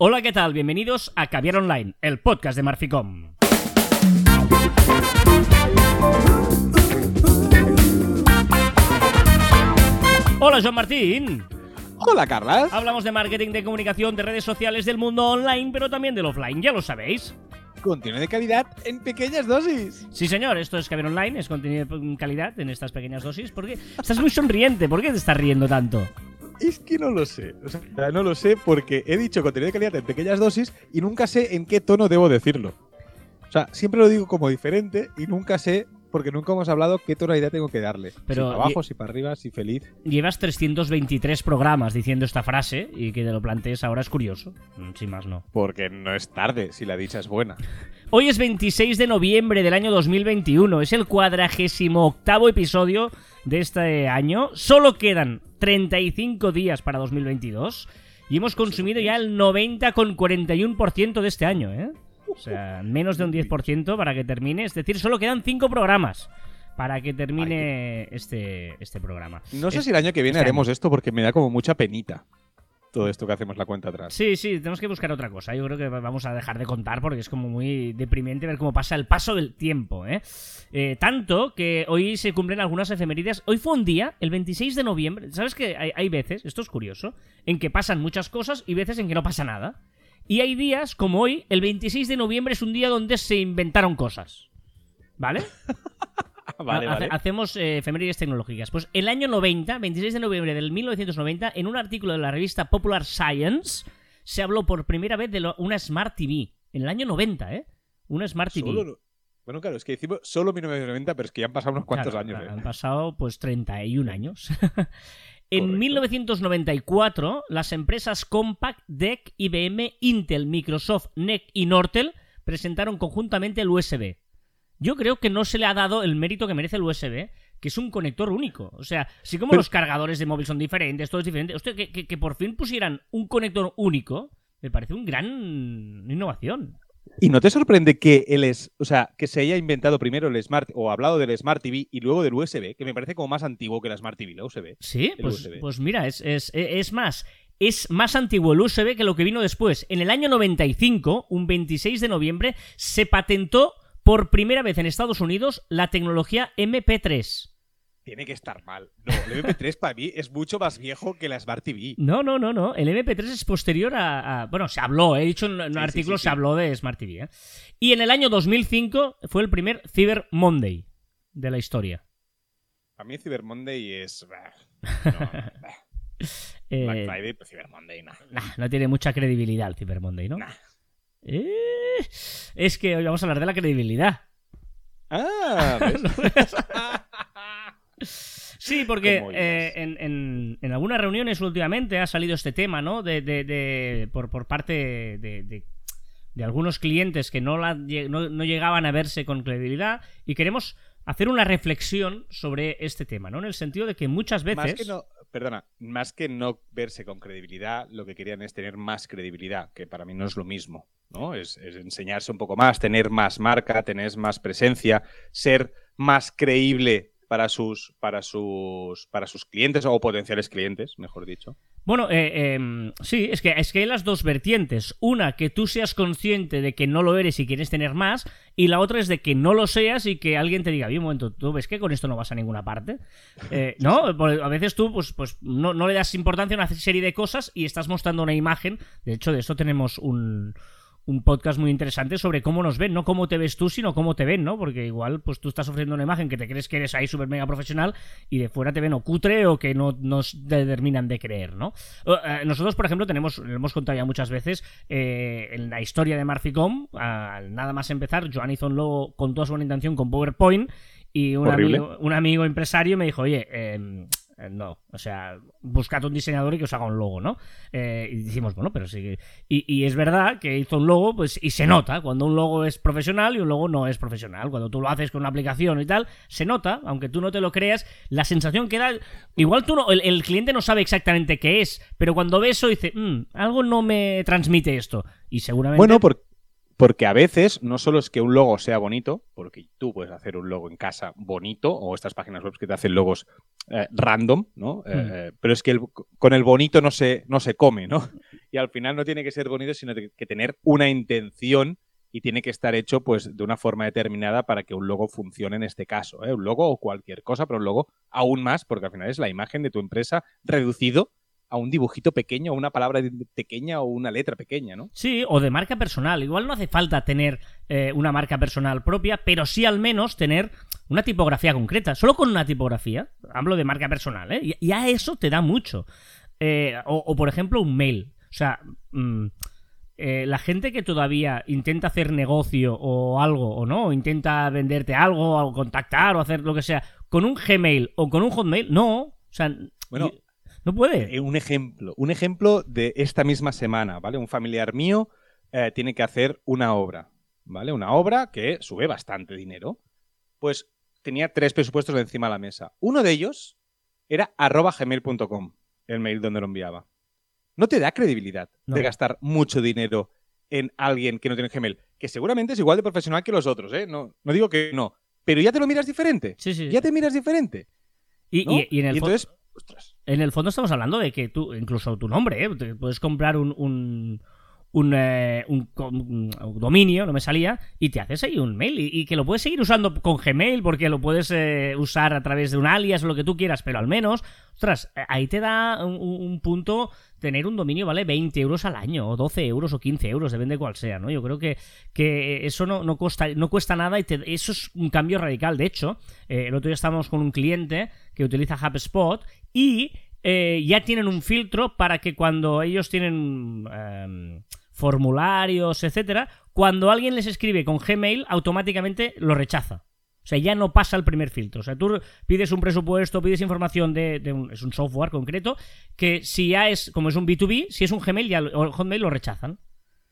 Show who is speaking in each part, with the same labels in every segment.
Speaker 1: Hola, ¿qué tal? Bienvenidos a Caviar Online, el podcast de Marficom. Hola, Joan Martín.
Speaker 2: Hola, Carlas.
Speaker 1: Hablamos de marketing, de comunicación, de redes sociales, del mundo online, pero también del offline, ya lo sabéis.
Speaker 2: Contenido de calidad en pequeñas dosis.
Speaker 1: Sí, señor, esto es Caviar Online, es contenido de calidad en estas pequeñas dosis. ¿Por qué? Estás muy sonriente, ¿por qué te estás riendo tanto?
Speaker 2: Es que no lo sé. O sea, no lo sé porque he dicho contenido de calidad en pequeñas dosis y nunca sé en qué tono debo decirlo. O sea, siempre lo digo como diferente y nunca sé, porque nunca hemos hablado qué tonalidad tengo que darle.
Speaker 1: Pero
Speaker 2: si para abajo, si para arriba, si feliz.
Speaker 1: Llevas 323 programas diciendo esta frase y que te lo plantees ahora es curioso. Mm, Sin más, no.
Speaker 2: Porque no es tarde, si la dicha es buena.
Speaker 1: Hoy es 26 de noviembre del año 2021. Es el cuadragésimo octavo episodio de este año. Solo quedan 35 días para 2022. Y hemos consumido ya el 90,41% de este año, ¿eh? O sea, menos de un 10% para que termine. Es decir, solo quedan 5 programas para que termine este, este programa.
Speaker 2: No sé
Speaker 1: Es-
Speaker 2: si el año que viene
Speaker 1: este
Speaker 2: haremos
Speaker 1: año.
Speaker 2: esto porque me da como mucha penita todo esto que hacemos la cuenta atrás.
Speaker 1: Sí, sí, tenemos que buscar otra cosa. Yo creo que vamos a dejar de contar porque es como muy deprimente ver cómo pasa el paso del tiempo, ¿eh? Eh, tanto que hoy se cumplen algunas efemérides. Hoy fue un día, el 26 de noviembre. ¿Sabes que hay, hay veces, esto es curioso, en que pasan muchas cosas y veces en que no pasa nada? Y hay días, como hoy, el 26 de noviembre es un día donde se inventaron cosas. ¿Vale?
Speaker 2: vale,
Speaker 1: Ha-
Speaker 2: vale.
Speaker 1: Hacemos eh, efemérides tecnológicas. Pues el año 90, 26 de noviembre del 1990, en un artículo de la revista Popular Science, se habló por primera vez de lo- una Smart TV. En el año 90, ¿eh? Una Smart TV.
Speaker 2: Solo Bueno, claro, es que decimos solo 1990, pero es que ya han pasado unos cuantos
Speaker 1: Claro,
Speaker 2: años.
Speaker 1: claro,
Speaker 2: ¿eh?
Speaker 1: Han pasado pues 31 años. en
Speaker 2: Correcto.
Speaker 1: 1994, las empresas Compaq, DEC, IBM, Intel, Microsoft, NEC y Nortel presentaron conjuntamente el USB. Yo creo que no se le ha dado el mérito que merece el USB, que es un conector único. O sea, así como
Speaker 2: Pero-
Speaker 1: los cargadores de móvil son diferentes, todo es diferente. Hostia, que, que- que por fin pusieran un conector único, me parece un gran innovación.
Speaker 2: ¿Y no te sorprende que él es, o sea, que se haya inventado primero el Smart o hablado del Smart TV y luego del USB, que me parece como más antiguo que la Smart TV, la USB?
Speaker 1: Sí, pues,
Speaker 2: USB.
Speaker 1: pues mira, es, es, es más, es más antiguo el USB que lo que vino después. En el año 95, un 26 de noviembre, se patentó por primera vez en Estados Unidos la tecnología MP3.
Speaker 2: Tiene que estar mal. No, el MP3 para mí es mucho más viejo que la Smart TV.
Speaker 1: No, no, no, no. El MP3 es posterior a. a- bueno, se habló, he dicho en un
Speaker 2: Sí,
Speaker 1: artículo,
Speaker 2: sí, sí,
Speaker 1: se habló de Smart TV. ¿eh? Y en el año 2005 fue el primer Cyber Monday de la historia.
Speaker 2: A mí Cyber Monday es... no,
Speaker 1: Eh,
Speaker 2: Black Friday, pero Cyber Monday, nah.
Speaker 1: Nah, no tiene mucha credibilidad el Cyber Monday, ¿no?
Speaker 2: Nah.
Speaker 1: Eh, es que hoy vamos a hablar de la credibilidad.
Speaker 2: Ah, ¿ves?
Speaker 1: Sí, porque
Speaker 2: ¿Cómo
Speaker 1: eh, en, en- en algunas reuniones últimamente ha salido este tema, ¿no? De, de- de- por, por parte de, algunos clientes que no, la no, no llegaban a verse con credibilidad y queremos hacer una reflexión sobre este tema, ¿no? En el sentido de que muchas veces...
Speaker 2: Más que no, perdona, más que no verse con credibilidad, lo que querían es tener más credibilidad, que para mí no es lo mismo, ¿no? Es, es enseñarse un poco más, tener más marca, tener más presencia, ser más creíble para sus, para sus, para sus clientes o potenciales clientes, mejor dicho.
Speaker 1: Bueno, eh, em, sí, es que, es que hay las dos vertientes. Una, que tú seas consciente de que no lo eres y quieres tener más. Y la otra es de que no lo seas y que alguien te diga, bien, un momento, ¿tú ves que con esto no vas a ninguna parte? Eh, no, a veces tú pues, pues no, no le das importancia a una serie de cosas y estás mostrando una imagen. De hecho, de esto tenemos un, un podcast muy interesante sobre cómo nos ven, no cómo te ves tú, sino cómo te ven, ¿no? Porque igual, pues tú estás ofreciendo una imagen que te crees que eres ahí súper mega profesional y de fuera te ven o cutre o que no nos determinan de creer, ¿no? Eh, Nosotros, por ejemplo, tenemos, lo hemos contado ya muchas veces, eh, en la historia de Marficom, al nada más empezar, Joan hizo un logo con toda su buena intención con PowerPoint y un, amigo, un amigo empresario me dijo, oye, eh, no, o sea, buscad un diseñador y que os haga un logo, ¿no? Eh, y decimos, bueno, pero sí. Y, y es verdad que hizo un logo, pues, y se nota cuando un logo es profesional y un logo no es profesional. Cuando tú lo haces con una aplicación y tal, se nota, aunque tú no te lo creas, la sensación que da... Igual tú no, el, el cliente no sabe exactamente qué es, pero cuando ve eso dice, "Mm, algo no me transmite esto. Y seguramente...
Speaker 2: Bueno, por- porque a veces no solo es que un logo sea bonito, porque tú puedes hacer un logo en casa bonito, o estas páginas web que te hacen logos eh, random, ¿no? Eh,
Speaker 1: Mm.
Speaker 2: eh, pero es que el- con el bonito no se, no se come, ¿no? y al final no tiene que ser bonito, sino que tener una intención y tiene que estar hecho pues de una forma determinada para que un logo funcione en este caso. ¿eh? Un logo o cualquier cosa, pero un logo aún más, porque al final es la imagen de tu empresa reducido a un dibujito pequeño, o una palabra pequeña o una letra pequeña, ¿no?
Speaker 1: Sí, o de marca personal. Igual no hace falta tener eh, una marca personal propia, pero sí al menos tener una tipografía concreta. Solo con una tipografía, hablo de marca personal, ¿eh? Y a eso te da mucho. Eh, o, por ejemplo, un mail. O sea, mm, eh, la gente que todavía intenta hacer negocio o algo, o no, o intenta venderte algo, o contactar, o hacer lo que sea, con un Gmail o con un Hotmail, no. O sea, bueno, no puede.
Speaker 2: Eh, un ejemplo, un ejemplo de esta misma semana, ¿vale? Un familiar mío eh, tiene que hacer una obra, ¿vale? Una obra que sube bastante dinero. Pues tenía tres presupuestos encima de la mesa. Uno de ellos era arroba gmail.com, el mail donde lo enviaba no te da credibilidad de gastar mucho dinero en alguien que no tiene Gmail, que seguramente es igual de profesional que los otros, ¿eh? No, no digo que no, pero ya te lo miras diferente. Sí, sí. Ya te miras diferente.
Speaker 1: Y, en el fondo, En el fondo estamos hablando de que tú, incluso tu nombre, ¿eh? puedes comprar un eh, un, dominio, no me salía, y te haces ahí un mail y, que lo puedes seguir usando con Gmail porque lo puedes eh, usar a través de un alias o lo que tú quieras, pero al menos, ostras, ahí te da un, punto tener un dominio vale 20 euros al año, o 12 euros, o 15 euros, depende de cuál sea, ¿no? Yo creo que, que eso no, no, cuesta, no cuesta nada y eso es un cambio radical. De hecho, el otro día estábamos con un cliente que utiliza HubSpot y ya tienen un filtro para que cuando ellos tienen em, formularios, etcétera, cuando alguien les escribe con Gmail, automáticamente lo rechaza. O sea, ya no pasa el primer filtro. O sea, tú pides un presupuesto, pides información de, un, es un software concreto, que si ya es, como es un B2B, si es un Gmail, ya o Hotmail lo rechazan.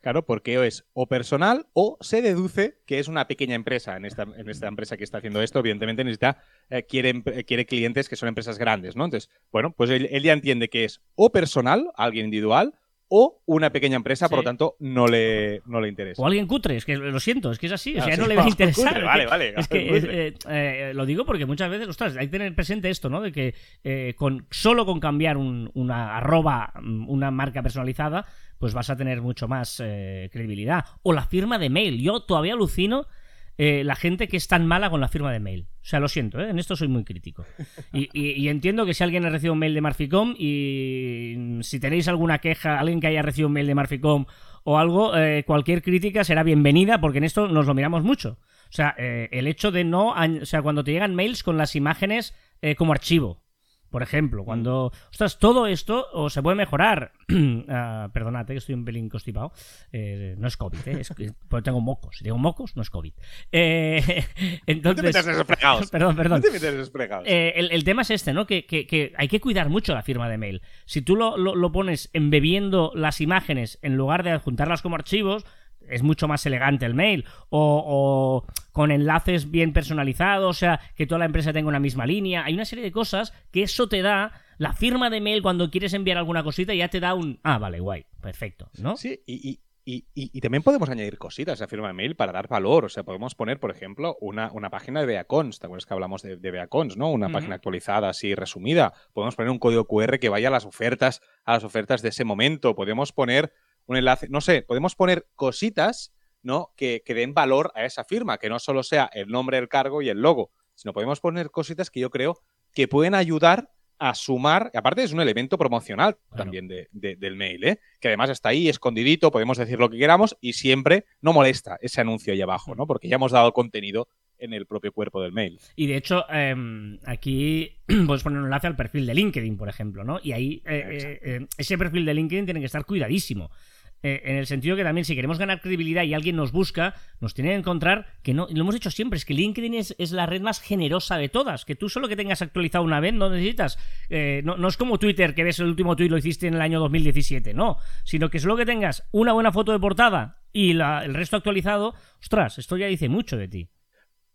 Speaker 2: Claro, porque es o personal o se deduce que es una pequeña empresa en esta, en esta empresa que está haciendo esto. Evidentemente necesita, eh, quiere, quiere, clientes que son empresas grandes, ¿no? Entonces, bueno, pues él, ya entiende que es o personal, alguien individual, o una pequeña empresa, por lo tanto, no le, no le interesa.
Speaker 1: O alguien cutre, es que lo siento, es que es así, o sea, no le va a interesar.
Speaker 2: vale, vale.
Speaker 1: Es que eh, eh, lo digo porque muchas veces, ostras, hay que tener presente esto, ¿no? De que eh, con, solo con cambiar una arroba, mm, una marca personalizada, pues vas a tener mucho más credibilidad. O la firma de mail. Yo todavía alucino eh, la gente que es tan mala con la firma de mail. O sea, lo siento, ¿eh? en esto soy muy crítico. Y, entiendo que si alguien ha recibido un mail de Marficom y si tenéis alguna queja, alguien que haya recibido un mail de Marficom o algo, eh, cualquier crítica será bienvenida porque en esto nos lo miramos mucho. O sea, el hecho de no... O sea, cuando te llegan mails con las imágenes como archivo. Por ejemplo, cuando. Ostras, todo esto o se puede mejorar. uh, perdonad, que estoy un pelín constipado. Eh, no es COVID, ¿eh? es porque tengo mocos. Si tengo mocos, no es COVID. Eh, entonces.
Speaker 2: No te
Speaker 1: Perdón, perdón.
Speaker 2: No te
Speaker 1: eh, el, el, tema es este, ¿no? Que, que, que, hay que cuidar mucho la firma de mail. Si tú lo, lo, lo pones embebiendo las imágenes en lugar de adjuntarlas como archivos es mucho más elegante el mail o, con enlaces bien personalizados, o sea, que toda la empresa tenga una misma línea. Hay una serie de cosas que eso te da. La firma de mail cuando quieres enviar alguna cosita ya te da un... Ah, vale, guay, perfecto, ¿no?
Speaker 2: Sí, y, y, también podemos añadir cositas a firma de mail para dar valor. O sea, podemos poner, por ejemplo, una, una página de Beacons. ¿Te acuerdas que hablamos de, de Beacons, no? Una página actualizada, así resumida. Podemos poner un código QR que vaya a las ofertas, a las ofertas de ese momento. Podemos poner un enlace, no sé, podemos poner cositas, ¿no? Que, que den valor a esa firma, que no solo sea el nombre del cargo y el logo, sino podemos poner cositas que yo creo que pueden ayudar a sumar, aparte es un elemento promocional también de, del mail, ¿eh? que además está ahí escondidito, podemos decir lo que queramos y siempre no molesta ese anuncio ahí abajo, ¿no? porque ya hemos dado contenido en el propio cuerpo del mail.
Speaker 1: Y de hecho, em, aquí puedes poner un enlace al perfil de LinkedIn, por ejemplo, ¿no? Y ahí eh, eh, ese perfil de LinkedIn tiene que estar cuidadísimo. Eh, en el sentido que también si queremos ganar credibilidad y alguien nos busca, nos tiene que encontrar que no, lo hemos dicho siempre, es que LinkedIn es, la red más generosa de todas, que tú solo que tengas actualizado una vez no necesitas, eh, no, es como Twitter, que ves el último tweet lo hiciste en el año 2017, no, sino que solo que tengas una buena foto de portada y el resto actualizado, ostras, esto ya dice mucho de ti.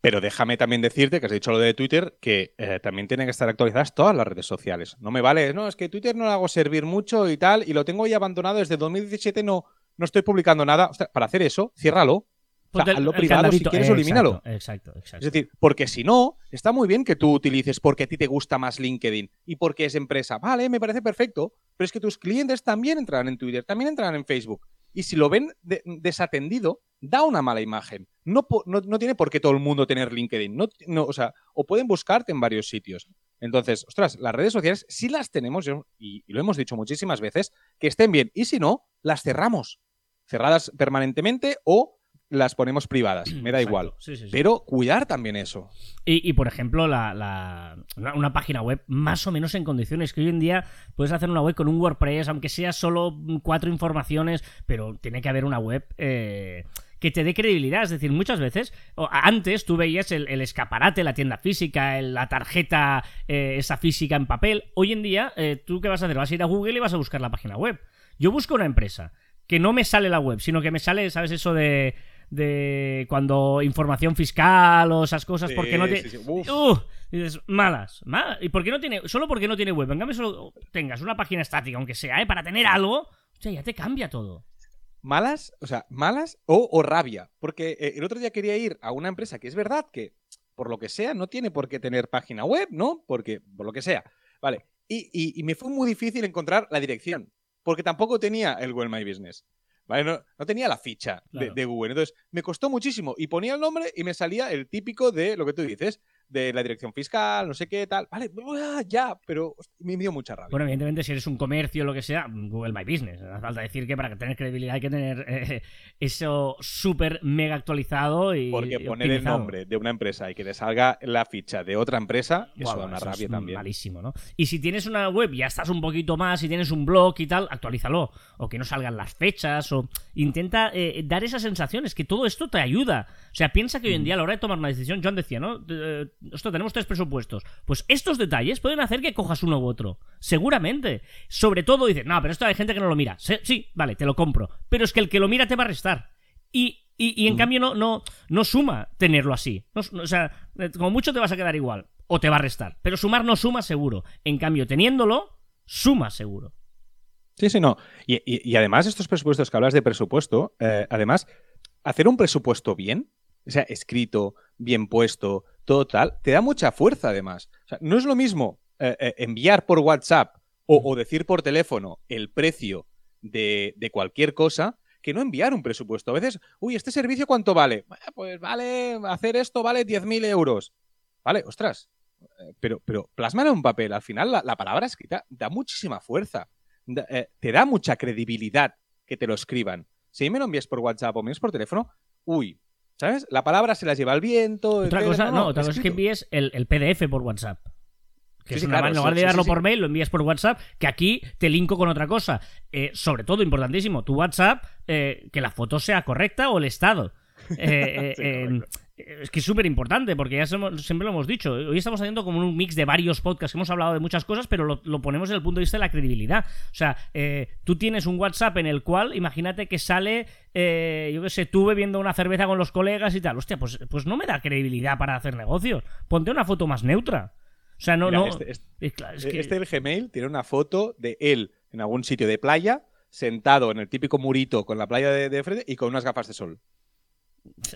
Speaker 2: Pero déjame también decirte, que has dicho lo de Twitter, que eh, también tienen que estar actualizadas todas las redes sociales. No me vale, no, es que Twitter no lo hago servir mucho y tal, y lo tengo ya abandonado desde 2017, no, no estoy publicando nada. para hacer eso, ciérralo. O sea, hazlo privado, si quieres, elimínalo.
Speaker 1: Exacto, exacto.
Speaker 2: Es decir, porque si no, está muy bien que tú utilices porque a ti te gusta más LinkedIn y porque es empresa. Vale, me parece perfecto, pero es que tus clientes también entrarán en Twitter, también entrarán en Facebook. Y si lo ven desatendido, da una mala imagen. No, no, tiene por qué todo el mundo tener LinkedIn. No, no, o sea, o pueden buscarte en varios sitios. Entonces, ostras, las redes sociales sí las tenemos, y, lo hemos dicho muchísimas veces, que estén bien. Y si no, las cerramos. Cerradas permanentemente o las ponemos privadas, me da igual. Pero cuidar también eso.
Speaker 1: Y, por ejemplo, la, una, página web más o menos en condiciones, que hoy en día puedes hacer una web con un WordPress, aunque sea solo cuatro informaciones, pero tiene que haber una web... Eh, que te dé credibilidad. Es decir, muchas veces, antes tú veías el, escaparate, la tienda física, la tarjeta, eh, esa física en papel. Hoy en día, eh, ¿tú qué vas a hacer? Vas a ir a Google y vas a buscar la página web. Yo busco una empresa que no me sale la web, sino que me sale, ¿sabes? Eso de de cuando información fiscal o esas cosas, porque no tiene. Uh, malas, ¿Y por qué no tiene.? Solo porque no tiene web. En cambio, solo tengas una página estática, aunque sea, ¿eh? Para tener algo, o sea, ya te cambia todo.
Speaker 2: Malas, o sea, malas o, rabia. Porque eh, el otro día quería ir a una empresa que es verdad que, por lo que sea, no tiene por qué tener página web, ¿no? Porque, por lo que sea. Vale. Y, me fue muy difícil encontrar la dirección. Porque tampoco tenía el Well My Business. No, tenía la ficha de, Google. Entonces, me costó muchísimo. Y ponía el nombre y me salía el típico de lo que tú dices, de la dirección fiscal, no sé qué, tal. Vale, ya, pero me dio mucha rabia.
Speaker 1: Bueno, evidentemente, si eres un comercio o lo que sea, Google My Business. No hace falta decir que para tener credibilidad hay que tener eh, eso súper mega actualizado y.
Speaker 2: Porque poner el nombre de una empresa y que te salga la ficha de otra empresa, eso da una rabia también.
Speaker 1: Malísimo, ¿no? Y si tienes una web y ya estás un poquito más, si tienes un blog y tal, actualízalo. O que no salgan las fechas, o intenta eh, dar esas sensaciones, que todo esto te ayuda. O sea, piensa que hoy en mm. día a la hora de tomar una decisión, John decía, ¿no? Esto tenemos tres presupuestos. Pues estos detalles pueden hacer que cojas uno u otro. Seguramente. Sobre todo dices, no, pero esto hay gente que no lo mira. Sí, vale, te lo compro. Pero es que el que lo mira te va a restar. Y, y, en mm. cambio no, no, no suma tenerlo así. o sea, como mucho te vas a quedar igual. O te va a restar. Pero sumar no suma seguro. En cambio, teniéndolo, suma seguro.
Speaker 2: Sí, sí, no. Y, además, estos presupuestos que hablas de presupuesto, eh, además, hacer un presupuesto bien, o sea, escrito, bien puesto, todo tal, te da mucha fuerza además. O sea, no es lo mismo eh, eh, enviar por WhatsApp o, decir por teléfono el precio de, cualquier cosa que no enviar un presupuesto. A veces, uy, ¿este servicio cuánto vale? Pues vale, hacer esto vale 10.000 euros. Vale, ostras. Eh, pero, pero plasmar en un papel. Al final, la, palabra escrita da muchísima fuerza. te da mucha credibilidad que te lo escriban. Si me lo envías por WhatsApp o me envías por teléfono, uy, ¿Sabes? La palabra se las lleva al viento.
Speaker 1: Otra cosa, no, otra cosa es que envíes el, PDF por WhatsApp. Que es una en lugar de darlo por mail, lo envías por WhatsApp, que aquí te linko con otra cosa. Eh, sobre todo, importantísimo, tu WhatsApp, eh, que la foto sea correcta o el estado. Eh, es que es súper importante, porque ya siempre lo hemos dicho. Hoy estamos haciendo como un mix de varios podcasts. Hemos hablado de muchas cosas, pero lo, ponemos desde el punto de vista de la credibilidad. O sea, eh, tú tienes un WhatsApp en el cual, imagínate que sale, eh, yo qué sé, tú bebiendo una cerveza con los colegas y tal. Hostia, pues, pues no me da credibilidad para hacer negocios. Ponte una foto más neutra. O sea, no. no
Speaker 2: este, este, este el Gmail tiene una foto de él en algún sitio de playa, sentado en el típico murito con la playa de, de frente y con unas gafas de sol.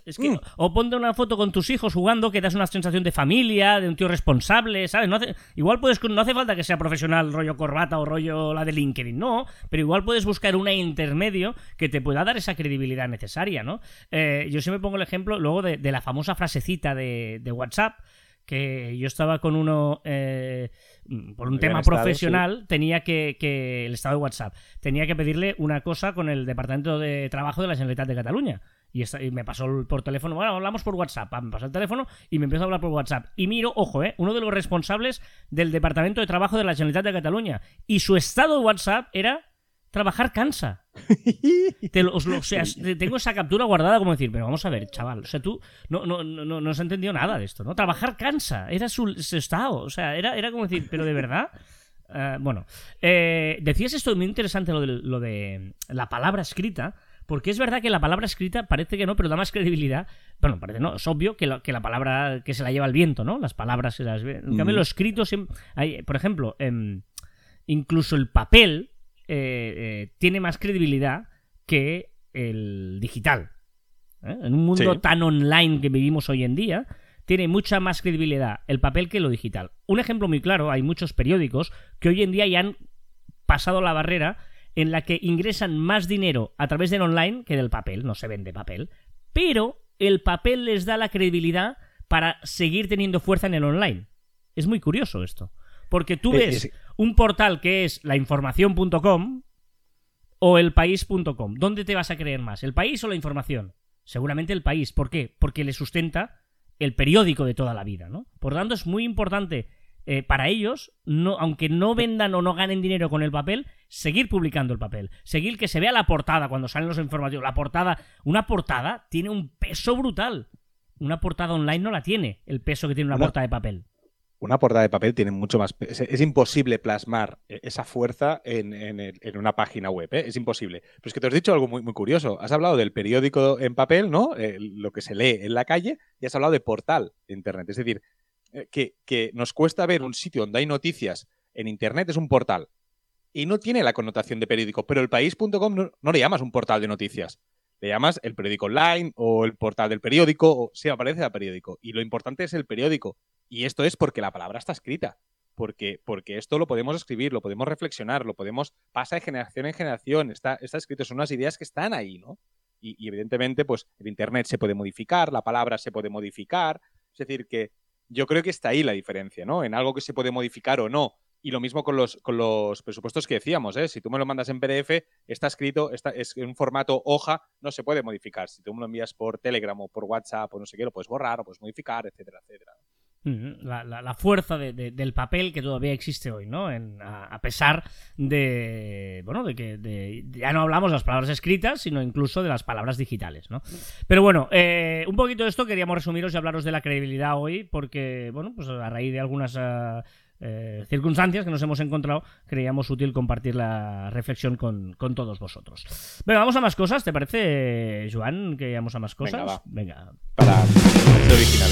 Speaker 1: Es que, mm. O ponte una foto con tus hijos jugando que das una sensación de familia, de un tío responsable, ¿sabes? No igual puedes, no hace falta que sea profesional rollo corbata o rollo la de LinkedIn, no, pero igual puedes buscar una intermedio que te pueda dar esa credibilidad necesaria, ¿no? Eh, yo siempre pongo el ejemplo luego de, la famosa frasecita de, WhatsApp, que yo estaba con uno eh, por un tema profesional tenía que, que, el estado de WhatsApp tenía que pedirle una cosa con el departamento de trabajo de la Generalitat de Cataluña y, me pasó por teléfono, bueno, hablamos por WhatsApp, me pasó el teléfono y me empezó a hablar por WhatsApp. Y miro, ojo, eh, uno de los responsables del Departamento de Trabajo de la Generalitat de Cataluña. Y su estado de WhatsApp era trabajar cansa. o sea, tengo esa captura guardada como decir, pero vamos a ver, chaval, o sea, tú no, no, no, no has entendido nada de esto, ¿no? Trabajar cansa, era su, estado, o sea, era, era como decir, pero de verdad... Eh, bueno, eh, decías esto muy interesante, lo de, lo de la palabra escrita, porque es verdad que la palabra escrita parece que no, pero da más credibilidad. Bueno, parece no, es obvio que, que la palabra que se la lleva el viento, ¿no? Las palabras se las En cambio, lo escrito hay, por ejemplo, em, incluso el papel eh, eh, tiene más credibilidad que el digital. ¿eh? En un mundo tan online que vivimos hoy en día, tiene mucha más credibilidad el papel que lo digital. Un ejemplo muy claro, hay muchos periódicos que hoy en día ya han pasado la barrera en la que ingresan más dinero a través del online que del papel, no se vende papel, pero el papel les da la credibilidad para seguir teniendo fuerza en el online. Es muy curioso esto, porque tú eh, ves un portal que es lainformación.com o elpaís.com. ¿Dónde te vas a creer más, el país o la información? Seguramente el país. ¿Por qué? Porque le sustenta el periódico de toda la vida, ¿no? Por lo tanto, es muy importante eh, para ellos, no, aunque no vendan o no ganen dinero con el papel, seguir publicando el papel. Seguir que se vea la portada cuando salen los informativos. La portada, una portada tiene un peso brutal. Una portada online no la tiene, el peso que tiene una portada de papel
Speaker 2: una portada de papel tiene mucho más. Es, es imposible plasmar e, esa fuerza en, una página web. ¿eh? Es imposible. Pero es que te has dicho algo muy, muy curioso. Has hablado del periódico en papel, ¿no? Eh, lo que se lee en la calle, y has hablado de portal de Internet. Es decir, eh, que, nos cuesta ver un sitio donde hay noticias en Internet, es un portal. Y no tiene la connotación de periódico. Pero el país.com no, le llamas un portal de noticias le llamas el periódico online o el portal del periódico, o si aparece el periódico. Y lo importante es el periódico. Y esto es porque la palabra está escrita. Porque, porque esto lo podemos escribir, lo podemos reflexionar, lo podemos, pasa de generación en generación, está, está escrito, son unas ideas que están ahí, ¿no? Y, evidentemente, pues el Internet se puede modificar, la palabra se puede modificar, es decir, que yo creo que está ahí la diferencia, ¿no? En algo que se puede modificar o no. Y lo mismo con los, con los presupuestos que decíamos, ¿eh? Si tú me lo mandas en PDF, está escrito, está, es en un formato hoja, no se puede modificar. Si tú me lo envías por Telegram o por WhatsApp o no sé qué, lo puedes borrar o puedes modificar, etcétera, etcétera.
Speaker 1: La, fuerza del papel que todavía existe hoy, ¿no? a, pesar de, bueno, de que ya no hablamos de las palabras escritas, sino incluso de las palabras digitales, ¿no? Pero bueno, eh, un poquito de esto queríamos resumiros y hablaros de la credibilidad hoy, porque, bueno, pues a raíz de algunas eh, eh, circunstancias que nos hemos encontrado, creíamos útil compartir la reflexión con, todos vosotros. Venga, vamos a más cosas, ¿te parece, Joan, que vamos a más cosas?
Speaker 2: Venga, Para original.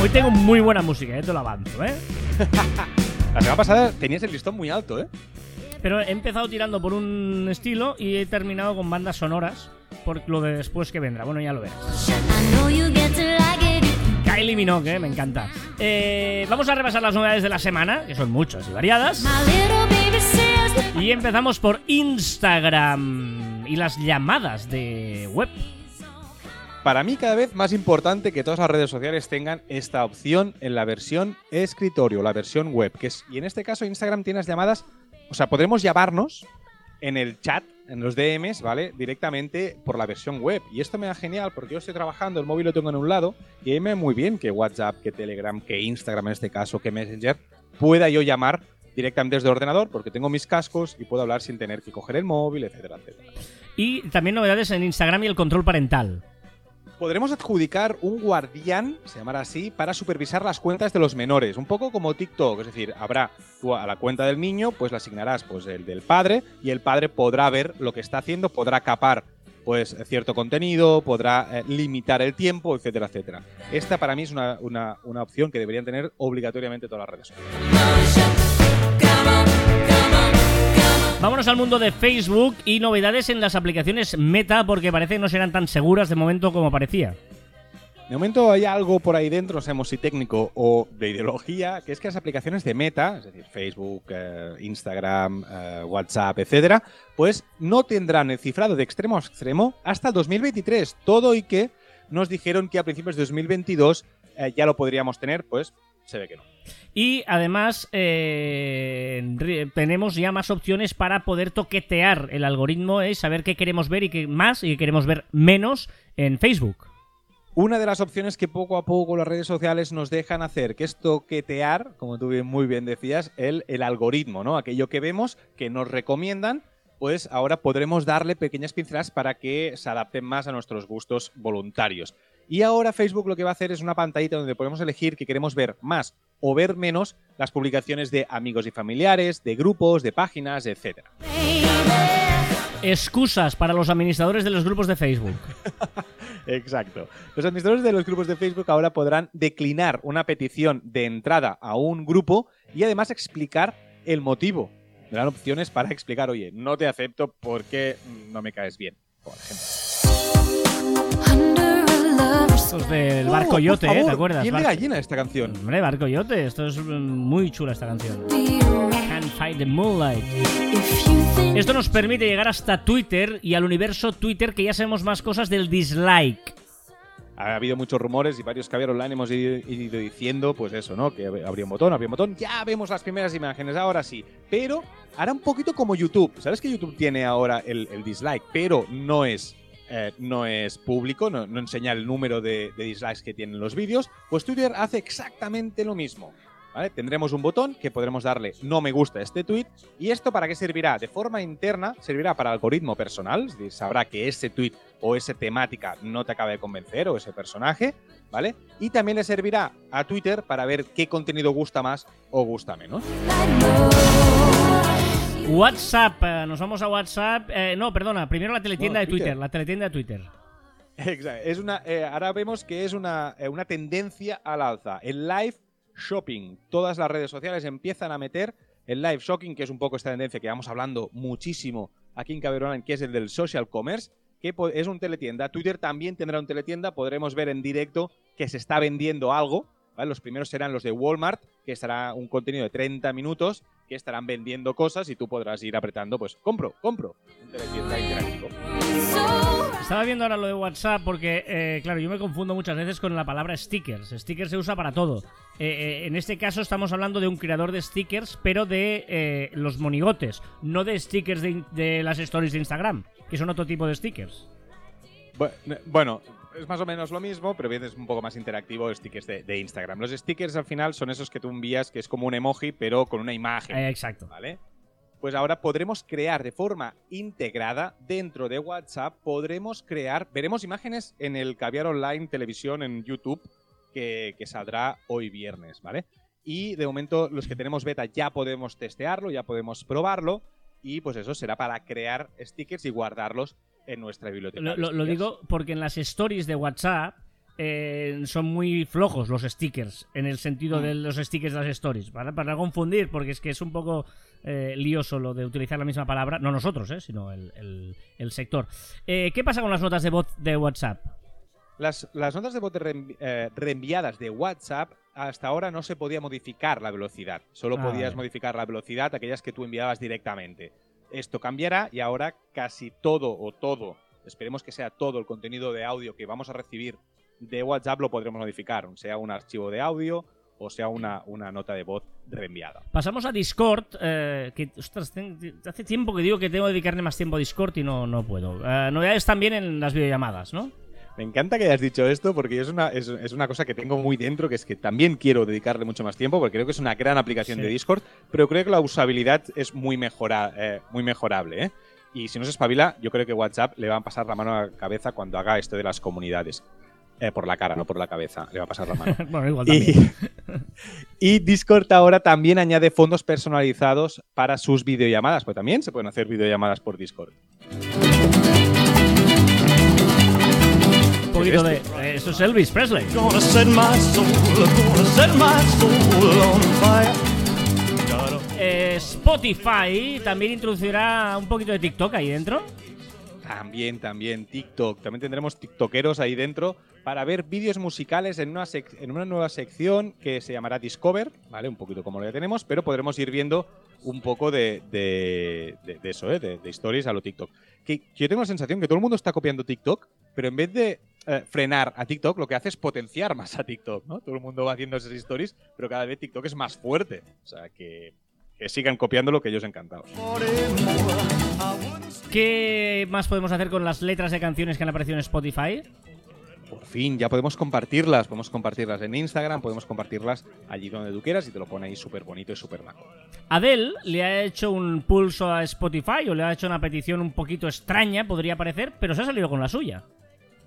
Speaker 1: Hoy tengo muy buena música, ¿eh? te lo avanzo, ¿eh?
Speaker 2: La semana pasada tenías el listón muy alto, ¿eh?
Speaker 1: Pero he empezado tirando por un estilo y he terminado con bandas sonoras por lo de después que vendrá. Bueno, ya lo verás. Kylie Minogue, ¿eh? me encanta. Eh, vamos a repasar las novedades de la semana, que son muchas y variadas. Y empezamos por Instagram y las llamadas de web
Speaker 2: para mí cada vez más importante que todas las redes sociales tengan esta opción en la versión escritorio, la versión web, que es, y en este caso Instagram tiene las llamadas, o sea, podremos llamarnos en el chat, en los DMs, ¿vale? Directamente por la versión web. Y esto me da genial porque yo estoy trabajando, el móvil lo tengo en un lado, y me muy bien que WhatsApp, que Telegram, que Instagram en este caso, que Messenger, pueda yo llamar directamente desde el ordenador porque tengo mis cascos y puedo hablar sin tener que coger el móvil, etcétera, etcétera.
Speaker 1: Y también novedades en Instagram y el control parental
Speaker 2: podremos adjudicar un guardián, se llamará así, para supervisar las cuentas de los menores. Un poco como TikTok, es decir, habrá tú a la cuenta del niño, pues la asignarás pues el del padre y el padre podrá ver lo que está haciendo, podrá capar pues cierto contenido, podrá eh, limitar el tiempo, etcétera, etcétera. Esta para mí es una, una opción que deberían tener obligatoriamente todas las redes sociales.
Speaker 1: Vámonos al mundo de Facebook y novedades en las aplicaciones Meta porque parece que no serán tan seguras de momento como parecía.
Speaker 2: De momento hay algo por ahí dentro, no sabemos si técnico o de ideología, que es que las aplicaciones de Meta, es decir, Facebook, eh, Instagram, eh, WhatsApp, etcétera, pues no tendrán el cifrado de extremo a extremo hasta 2023. Todo y que nos dijeron que a principios de 2022 eh, ya lo podríamos tener, pues se ve que no.
Speaker 1: Y además eh, tenemos ya más opciones para poder toquetear el algoritmo y saber qué queremos ver y qué más y qué queremos ver menos en Facebook.
Speaker 2: Una de las opciones que poco a poco las redes sociales nos dejan hacer, que es toquetear, como tú muy bien decías, el, el algoritmo, ¿no? Aquello que vemos, que nos recomiendan, pues ahora podremos darle pequeñas pinceladas para que se adapten más a nuestros gustos voluntarios. Y ahora Facebook lo que va a hacer es una pantallita donde podemos elegir que queremos ver más o ver menos las publicaciones de amigos y familiares, de grupos, de páginas, etc.
Speaker 1: Excusas para los administradores de los grupos de Facebook.
Speaker 2: Exacto. Los administradores de los grupos de Facebook ahora podrán declinar una petición de entrada a un grupo y además explicar el motivo. Dan opciones para explicar, oye, no te acepto porque no me caes bien, por ejemplo.
Speaker 1: Estos del
Speaker 2: Oh,
Speaker 1: Barco
Speaker 2: por
Speaker 1: Yote, ¿eh? ¿te acuerdas?
Speaker 2: Piel de gallina esta canción.
Speaker 1: Hombre, Barco Yote, esto es muy chula esta canción. Can't fight the moonlight. Esto nos permite llegar hasta Twitter y al universo Twitter que ya sabemos más cosas del dislike.
Speaker 2: Ha habido muchos rumores y varios caviar online hemos ido, ido diciendo, pues eso, ¿no? Que habría un botón, habría un botón. Ya vemos las primeras imágenes, ahora sí. Pero hará un poquito como YouTube. ¿Sabes que YouTube tiene ahora el, el dislike, pero no es, eh, no es público, no, enseña el número de, dislikes que tienen los vídeos? Pues Twitter hace exactamente lo mismo. Tendremos un botón que podremos darle no me gusta a este tweet. ¿Y esto para qué servirá? De forma interna, servirá para algoritmo personal. Es decir, sabrá que ese tweet o esa temática no te acaba de convencer o ese personaje, ¿vale? Y también le servirá a Twitter para ver qué contenido gusta más o gusta menos.
Speaker 1: WhatsApp, eh, nos vamos a WhatsApp. Eh, no, perdona, primero la teletienda
Speaker 2: No,
Speaker 1: de Twitter.
Speaker 2: Twitter.
Speaker 1: La teletienda de Twitter.
Speaker 2: Exacto. Es una, eh, ahora vemos que es una, eh, una tendencia al alza. El live shopping. Todas las redes sociales empiezan a meter el live shopping, que es un poco esta tendencia que vamos hablando muchísimo aquí en Caber Online, que es el del social commerce, que es un teletienda. Twitter también tendrá un teletienda. Podremos ver en directo que se está vendiendo algo. ¿Vale? Los primeros serán los de Walmart, que estará un contenido de 30 minutos, que estarán vendiendo cosas y tú podrás ir apretando, pues, compro, compro. Interactivo.
Speaker 1: Estaba viendo ahora lo de WhatsApp porque, eh, claro, yo me confundo muchas veces con la palabra stickers. Stickers se usa para todo. Eh, eh, en este caso estamos hablando de un creador de stickers, pero de los monigotes, no de stickers de, de las stories de Instagram, que son otro tipo de stickers.
Speaker 2: Bu- Bueno, es más o menos lo mismo, pero bien es un poco más interactivo stickers de, de Instagram. Los stickers al final son esos que tú envías, que es como un emoji, pero con una imagen.
Speaker 1: Eh, exacto.
Speaker 2: ¿Vale? Pues ahora podremos crear de forma integrada dentro de WhatsApp, podremos crear, veremos imágenes en el Caviar Online Televisión en YouTube que, que saldrá hoy viernes, ¿vale? Y de momento los que tenemos beta ya podemos testearlo, ya podemos probarlo y pues eso será para crear stickers y guardarlos en nuestra biblioteca.
Speaker 1: Lo, digo porque en las stories de WhatsApp eh, son muy flojos los stickers, en el sentido
Speaker 2: Mm.
Speaker 1: de los stickers de las stories, ¿vale? Para no confundir, porque es que es un poco eh, lioso lo de utilizar la misma palabra, no nosotros, eh, sino el, el- el sector. Eh, ¿Qué pasa con las notas de voz de WhatsApp?
Speaker 2: Las, las notas de voz reenvi- eh, reenviadas de WhatsApp hasta ahora no se podía modificar la velocidad. Solo
Speaker 1: Ah,
Speaker 2: podías modificar la velocidad aquellas que tú enviabas directamente. Esto cambiará y ahora casi todo o todo, esperemos que sea todo el contenido de audio que vamos a recibir de WhatsApp lo podremos modificar, sea un archivo de audio o sea una, una nota de voz reenviada.
Speaker 1: Pasamos a Discord, eh, que ostras, hace tiempo que digo que tengo que dedicarle más tiempo a Discord y no, no puedo. Eh, novedades también en las videollamadas, ¿no?
Speaker 2: Me encanta que hayas dicho esto porque es una, es, es una cosa que tengo muy dentro, que es que también quiero dedicarle mucho más tiempo porque creo que es una gran aplicación
Speaker 1: Sí.
Speaker 2: de Discord, pero creo que la usabilidad es muy, mejora, eh, muy mejorable. ¿eh? Y si no se espabila, yo creo que WhatsApp le va a pasar la mano a la cabeza cuando haga esto de las comunidades. Eh, por la cara, no por la cabeza, le va a pasar la mano.
Speaker 1: bueno, igual también.
Speaker 2: Y, y Discord ahora también añade fondos personalizados para sus videollamadas, pues también se pueden hacer videollamadas por Discord.
Speaker 1: Poquito de... eh, eso es Elvis Presley. Eh, Spotify también introducirá un poquito de TikTok ahí dentro.
Speaker 2: También, también TikTok. También tendremos TikTokeros ahí dentro para ver vídeos musicales en una, sec- en una nueva sección que se llamará Discover, ¿vale? Un poquito como lo ya tenemos, pero podremos ir viendo un poco de, de- de- eso, ¿eh? De, stories a lo TikTok. Que yo tengo la sensación que todo el mundo está copiando TikTok, pero en vez de eh, frenar a TikTok, lo que hace es potenciar más a TikTok, ¿no? Todo el mundo va haciendo esas stories, pero cada vez TikTok es más fuerte. O sea, que, que sigan copiando lo que ellos encantados.
Speaker 1: ¿Qué más podemos hacer con las letras de canciones que han aparecido en Spotify?
Speaker 2: Por fin, ya podemos compartirlas. Podemos compartirlas en Instagram, podemos compartirlas allí donde tú quieras y te lo pone ahí súper bonito y súper maco.
Speaker 1: Adele le ha hecho un pulso a Spotify o le ha hecho una petición un poquito extraña, podría parecer, pero se ha salido con la suya.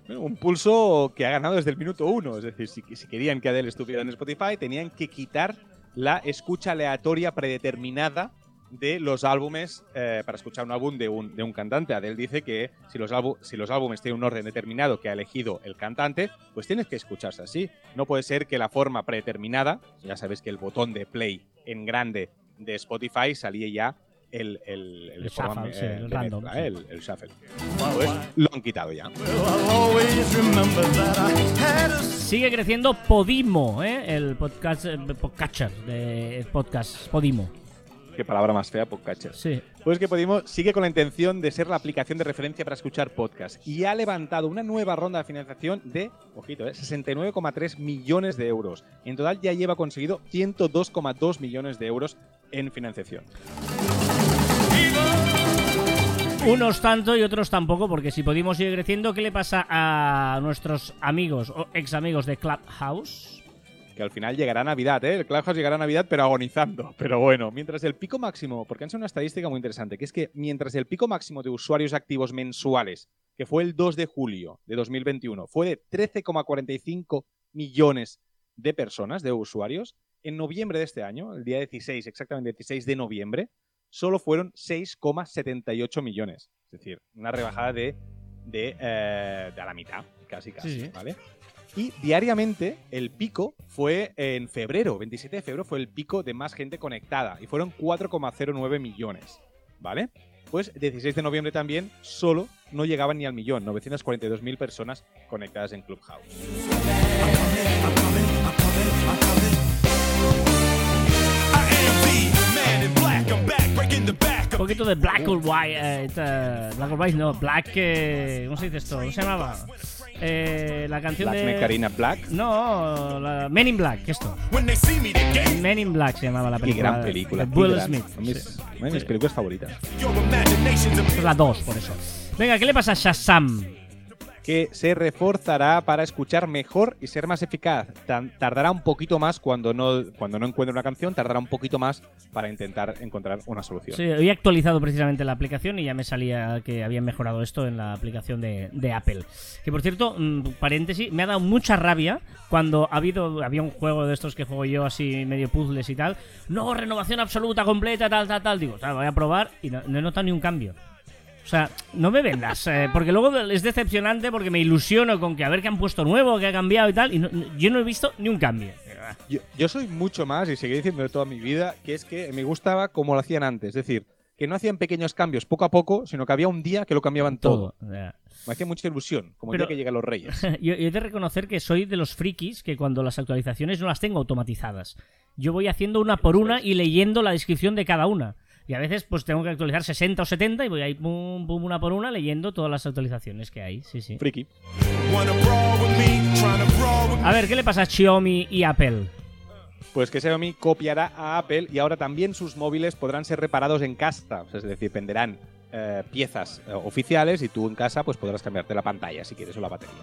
Speaker 2: Bueno, un pulso que ha ganado desde el minuto uno. Es decir, si, si querían que Adele estuviera en Spotify, tenían que quitar la escucha aleatoria predeterminada de los álbumes eh, para escuchar un álbum de un, de un cantante. Adele dice que si los, si los álbumes tienen un orden determinado que ha elegido el cantante, pues tienes que escucharse así. No puede ser que la forma predeterminada, ya sabes que el botón de play en grande de Spotify salía ya el, el, el
Speaker 1: El
Speaker 2: forma,
Speaker 1: shuffle, sí,
Speaker 2: eh,
Speaker 1: el
Speaker 2: de
Speaker 1: random,
Speaker 2: mezcla,
Speaker 1: sí.
Speaker 2: el, el shuffle. Pues lo han quitado ya.
Speaker 1: Sigue creciendo Podimo, ¿eh? el podcast, podcatcher de podcast Podimo.
Speaker 2: Qué palabra más fea, podcatcher.
Speaker 1: Sí.
Speaker 2: Pues que Podimo sigue con la intención de ser la aplicación de referencia para escuchar podcast y ha levantado una nueva ronda de financiación de, ojito, eh, 69,3 millones de euros. En total ya lleva conseguido 102,2 millones de euros en financiación.
Speaker 1: Unos tanto y otros tampoco, porque si Podimo sigue creciendo, ¿qué le pasa a nuestros amigos o ex amigos de Clubhouse?
Speaker 2: Que al final llegará Navidad, ¿eh? El Clubhouse llegará a Navidad, pero agonizando. Pero bueno, mientras el pico máximo, porque han hecho una estadística muy interesante, que es que mientras el pico máximo de usuarios activos mensuales, que fue el 2 de julio de 2021, fue de 13,45 millones de personas, de usuarios, en noviembre de este año, el día 16, exactamente 16 de noviembre, solo fueron 6,78 millones. Es decir, una rebajada de, de, eh, de a la mitad, casi casi,
Speaker 1: Sí, sí.
Speaker 2: ¿vale? Y diariamente el pico fue en febrero, 27 de febrero fue el pico de más gente conectada y fueron 4,09 millones, ¿vale? Pues 16 de noviembre también solo no llegaban ni al millón, 942.000 personas conectadas en Clubhouse.
Speaker 1: Un poquito de Black or White. eh, Black or White, no, Black. eh, ¿Cómo se dice esto? ¿Cómo se llamaba? Eh, la canción
Speaker 2: Black
Speaker 1: de.
Speaker 2: Nectarina Black.
Speaker 1: No, la Men in Black, esto. Men in Black se llamaba la
Speaker 2: Qué
Speaker 1: película.
Speaker 2: gran película.
Speaker 1: de
Speaker 2: qué
Speaker 1: Will
Speaker 2: gran.
Speaker 1: Smith.
Speaker 2: Son mis,
Speaker 1: Sí.
Speaker 2: una de mis películas favoritas.
Speaker 1: Es la 2, por eso. Venga, ¿qué le pasa a Shazam?
Speaker 2: Que se reforzará para escuchar mejor y ser más eficaz. Tardará un poquito más cuando no, cuando no encuentre una canción, tardará un poquito más para intentar encontrar una solución.
Speaker 1: Sí, he actualizado precisamente la aplicación y ya me salía que habían mejorado esto en la aplicación de, de Apple. Que por cierto, mm, paréntesis, me ha dado mucha rabia cuando ha habido había un juego de estos que juego yo así medio puzzles y tal. No, renovación absoluta, completa, tal, tal, tal. Digo, "Ah, voy a probar y no, no he notado ni un cambio. O sea, no me vendas, eh, porque luego es decepcionante porque me ilusiono con que a ver qué han puesto nuevo, qué ha cambiado y tal, y no- yo no he visto ni un cambio.
Speaker 2: Yo, yo soy mucho más, y seguiré diciendo toda mi vida, que es que me gustaba como lo hacían antes. Es decir, que no hacían pequeños cambios poco a poco, sino que había un día que lo cambiaban todo. Me hacía mucha ilusión, como
Speaker 1: Pero-
Speaker 2: el día que llegan los reyes.
Speaker 1: Yo, yo he de reconocer que soy de los frikis que cuando las actualizaciones no las tengo automatizadas. Yo voy haciendo una por una y leyendo la descripción de cada una. Y a veces pues tengo que actualizar 60 o 70 y voy ahí pum, pum, una por una leyendo todas las actualizaciones que hay. Sí, sí.
Speaker 2: Friki.
Speaker 1: A ver, ¿qué le pasa a Xiaomi y Apple?
Speaker 2: Pues que Xiaomi copiará a Apple y ahora también sus móviles podrán ser reparados en casa. Es decir, venderán eh, piezas eh, oficiales y tú en casa pues podrás cambiarte la pantalla si quieres o la batería.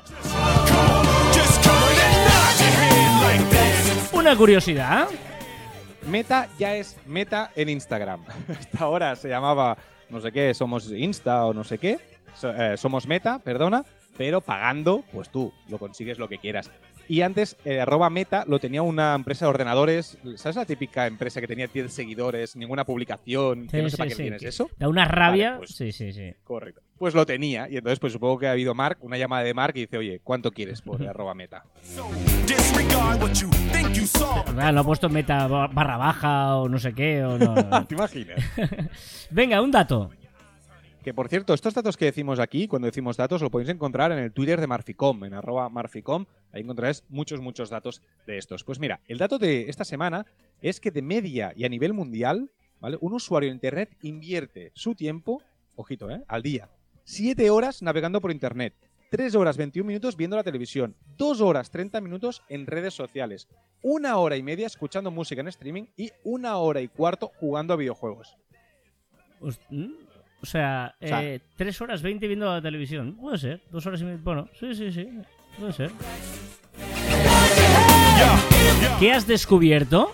Speaker 1: Una curiosidad.
Speaker 2: Meta ya es Meta en Instagram. Hasta ahora se llamaba no sé qué, somos Insta o no sé qué. Eh, somos Meta, perdona, pero pagando, pues tú lo consigues lo que quieras. Y antes, eh, arroba Meta lo tenía una empresa de ordenadores. ¿Sabes la típica empresa que tenía 10 seguidores, ninguna publicación, que
Speaker 1: Sí,
Speaker 2: no sepa
Speaker 1: sí,
Speaker 2: quién
Speaker 1: sí,
Speaker 2: tienes
Speaker 1: que
Speaker 2: eso?
Speaker 1: Da una rabia.
Speaker 2: Vale, pues-
Speaker 1: Sí, sí, sí.
Speaker 2: Correcto. Pues lo tenía. Y entonces, pues supongo que ha habido Mark, una llamada de Mark y dice, oye, ¿cuánto quieres por arroba Meta?
Speaker 1: No ha puesto meta barra baja o no sé qué. O no, no.
Speaker 2: ¿Te imaginas?
Speaker 1: Venga, un dato.
Speaker 2: Que por cierto, estos datos que decimos aquí, cuando decimos datos, lo podéis encontrar en el Twitter de Marficom, en arroba Marficom. Ahí encontraréis muchos, muchos datos de estos. Pues mira, el dato de esta semana es que de media y a nivel mundial, ¿vale? Un usuario de Internet invierte su tiempo, ojito, ¿eh? Al día. 7 horas navegando por Internet. 3 horas 21 minutos viendo la televisión. 2 horas 30 minutos en redes sociales. Una hora y media escuchando música en streaming y una hora y cuarto jugando a videojuegos.
Speaker 1: O sea,
Speaker 2: O sea-
Speaker 1: eh, 3 horas 20 viendo la televisión. Puede ser. 2 horas y media. Bueno, sí, sí, sí. Puede ser. ¿Qué has descubierto?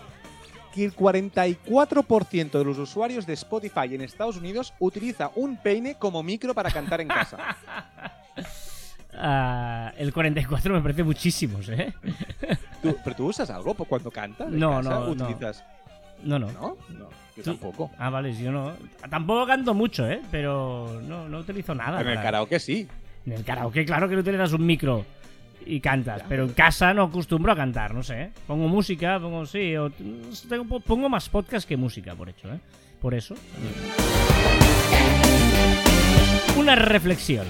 Speaker 2: que el 44% de los usuarios de Spotify en Estados Unidos utiliza un peine como micro para cantar en casa.
Speaker 1: Ah, el 44 me parece muchísimos, ¿eh?
Speaker 2: ¿Tú- ¿Pero tú usas algo cuando cantas?
Speaker 1: No,
Speaker 2: casa?
Speaker 1: no, no.
Speaker 2: ¿Utilizas?
Speaker 1: No, no.
Speaker 2: ¿No? No, yo
Speaker 1: Tú-
Speaker 2: tampoco.
Speaker 1: Ah, vale, yo no. Tampoco canto mucho, ¿eh? Pero no, no utilizo nada.
Speaker 2: En el karaoke sí.
Speaker 1: En el karaoke, claro que no utilizas un micro y cantas, pero en casa no acostumbro a cantar, no sé. Pongo música, pongo sí, o tengo- pongo más podcast que música, por hecho, ¿eh? por eso. Una reflexión.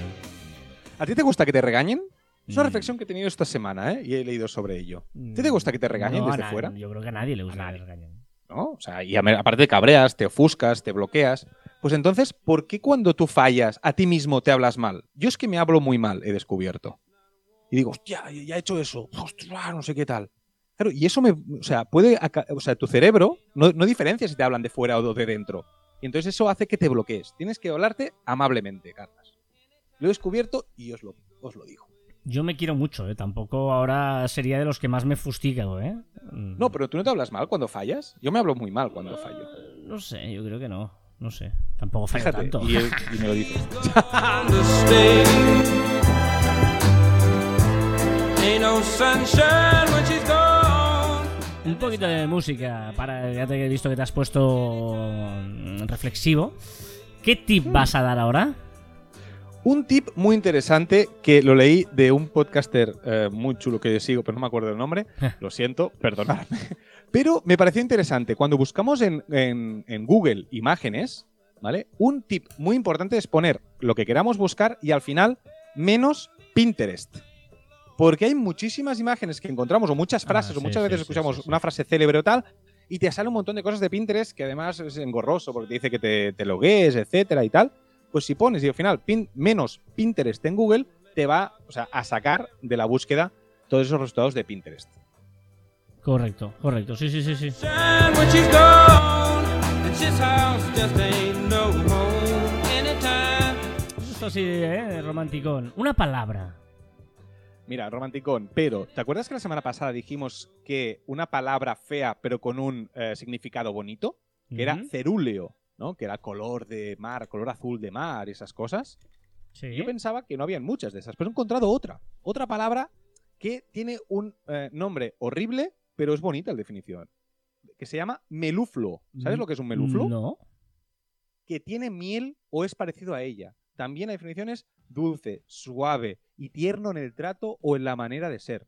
Speaker 2: ¿A ti te gusta que te regañen? Es una
Speaker 1: Mm.
Speaker 2: reflexión que he tenido esta semana, ¿eh? Y he leído sobre ello. ¿A ti te gusta que te regañen
Speaker 1: No,
Speaker 2: desde fuera?
Speaker 1: Yo creo que a nadie le gusta que le regañen.
Speaker 2: ¿No? O sea, y aparte te cabreas, te ofuscas, te bloqueas. Pues entonces, ¿por qué cuando tú fallas a ti mismo te hablas mal? Yo es que me hablo muy mal, he descubierto. Y digo, hostia, ya he hecho eso, hostia, no sé qué tal. Claro, y eso me, o sea, puede, o sea, tu cerebro no, no diferencia si te hablan de fuera o de dentro. Y entonces eso hace que te bloquees. Tienes que hablarte amablemente, Carlas. Lo he descubierto y os lo, os lo digo.
Speaker 1: Yo me quiero mucho, ¿eh? Tampoco ahora sería de los que más me fustigo, ¿eh? Mm.
Speaker 2: No, pero tú no te hablas mal cuando fallas. Yo me hablo muy mal cuando fallo.
Speaker 1: No sé, yo creo que no. No sé. Tampoco fallo
Speaker 2: Fíjate,
Speaker 1: tanto.
Speaker 2: y, y me lo dices.
Speaker 1: Un poquito de música para ya te he visto que te has puesto mm, reflexivo. ¿Qué tip vas a dar ahora?
Speaker 2: Un tip muy interesante que lo leí de un podcaster eh, muy chulo que sigo, pero no me acuerdo el nombre. Lo siento, perdonadme. Pero me pareció interesante. Cuando buscamos en, en- en Google imágenes, ¿vale? Un tip muy importante es poner lo que queramos buscar y al final menos Pinterest. Porque hay muchísimas imágenes que encontramos o muchas
Speaker 1: Ah,
Speaker 2: frases o muchas
Speaker 1: sí,
Speaker 2: veces
Speaker 1: sí,
Speaker 2: escuchamos una frase célebre o tal y te sale un montón de cosas de Pinterest que además es engorroso porque te dice que te, te logues, etcétera y tal. Pues si pones y al final pin- menos Pinterest en Google, te va o sea, a sacar de la búsqueda todos esos resultados de Pinterest.
Speaker 1: Correcto, correcto. Sí, sí, sí, sí. Esto sí, ¿eh? Romanticón. Una palabra.
Speaker 2: Mira, romanticón, pero ¿te acuerdas que la semana pasada dijimos que una palabra fea pero con un eh, significado bonito? Que era cerúleo, ¿no? Que era color de mar, color azul de mar, esas cosas.
Speaker 1: Sí.
Speaker 2: Yo pensaba que no habían muchas de esas, pero he encontrado otra. Otra palabra que tiene un eh, nombre horrible, pero es bonita en definición. Que se llama meluflo. ¿Sabes
Speaker 1: Mm,
Speaker 2: lo que es un meluflo?
Speaker 1: No.
Speaker 2: Que tiene miel o es parecido a ella. También la definición es dulce, suave y tierno en el trato o en la manera de ser.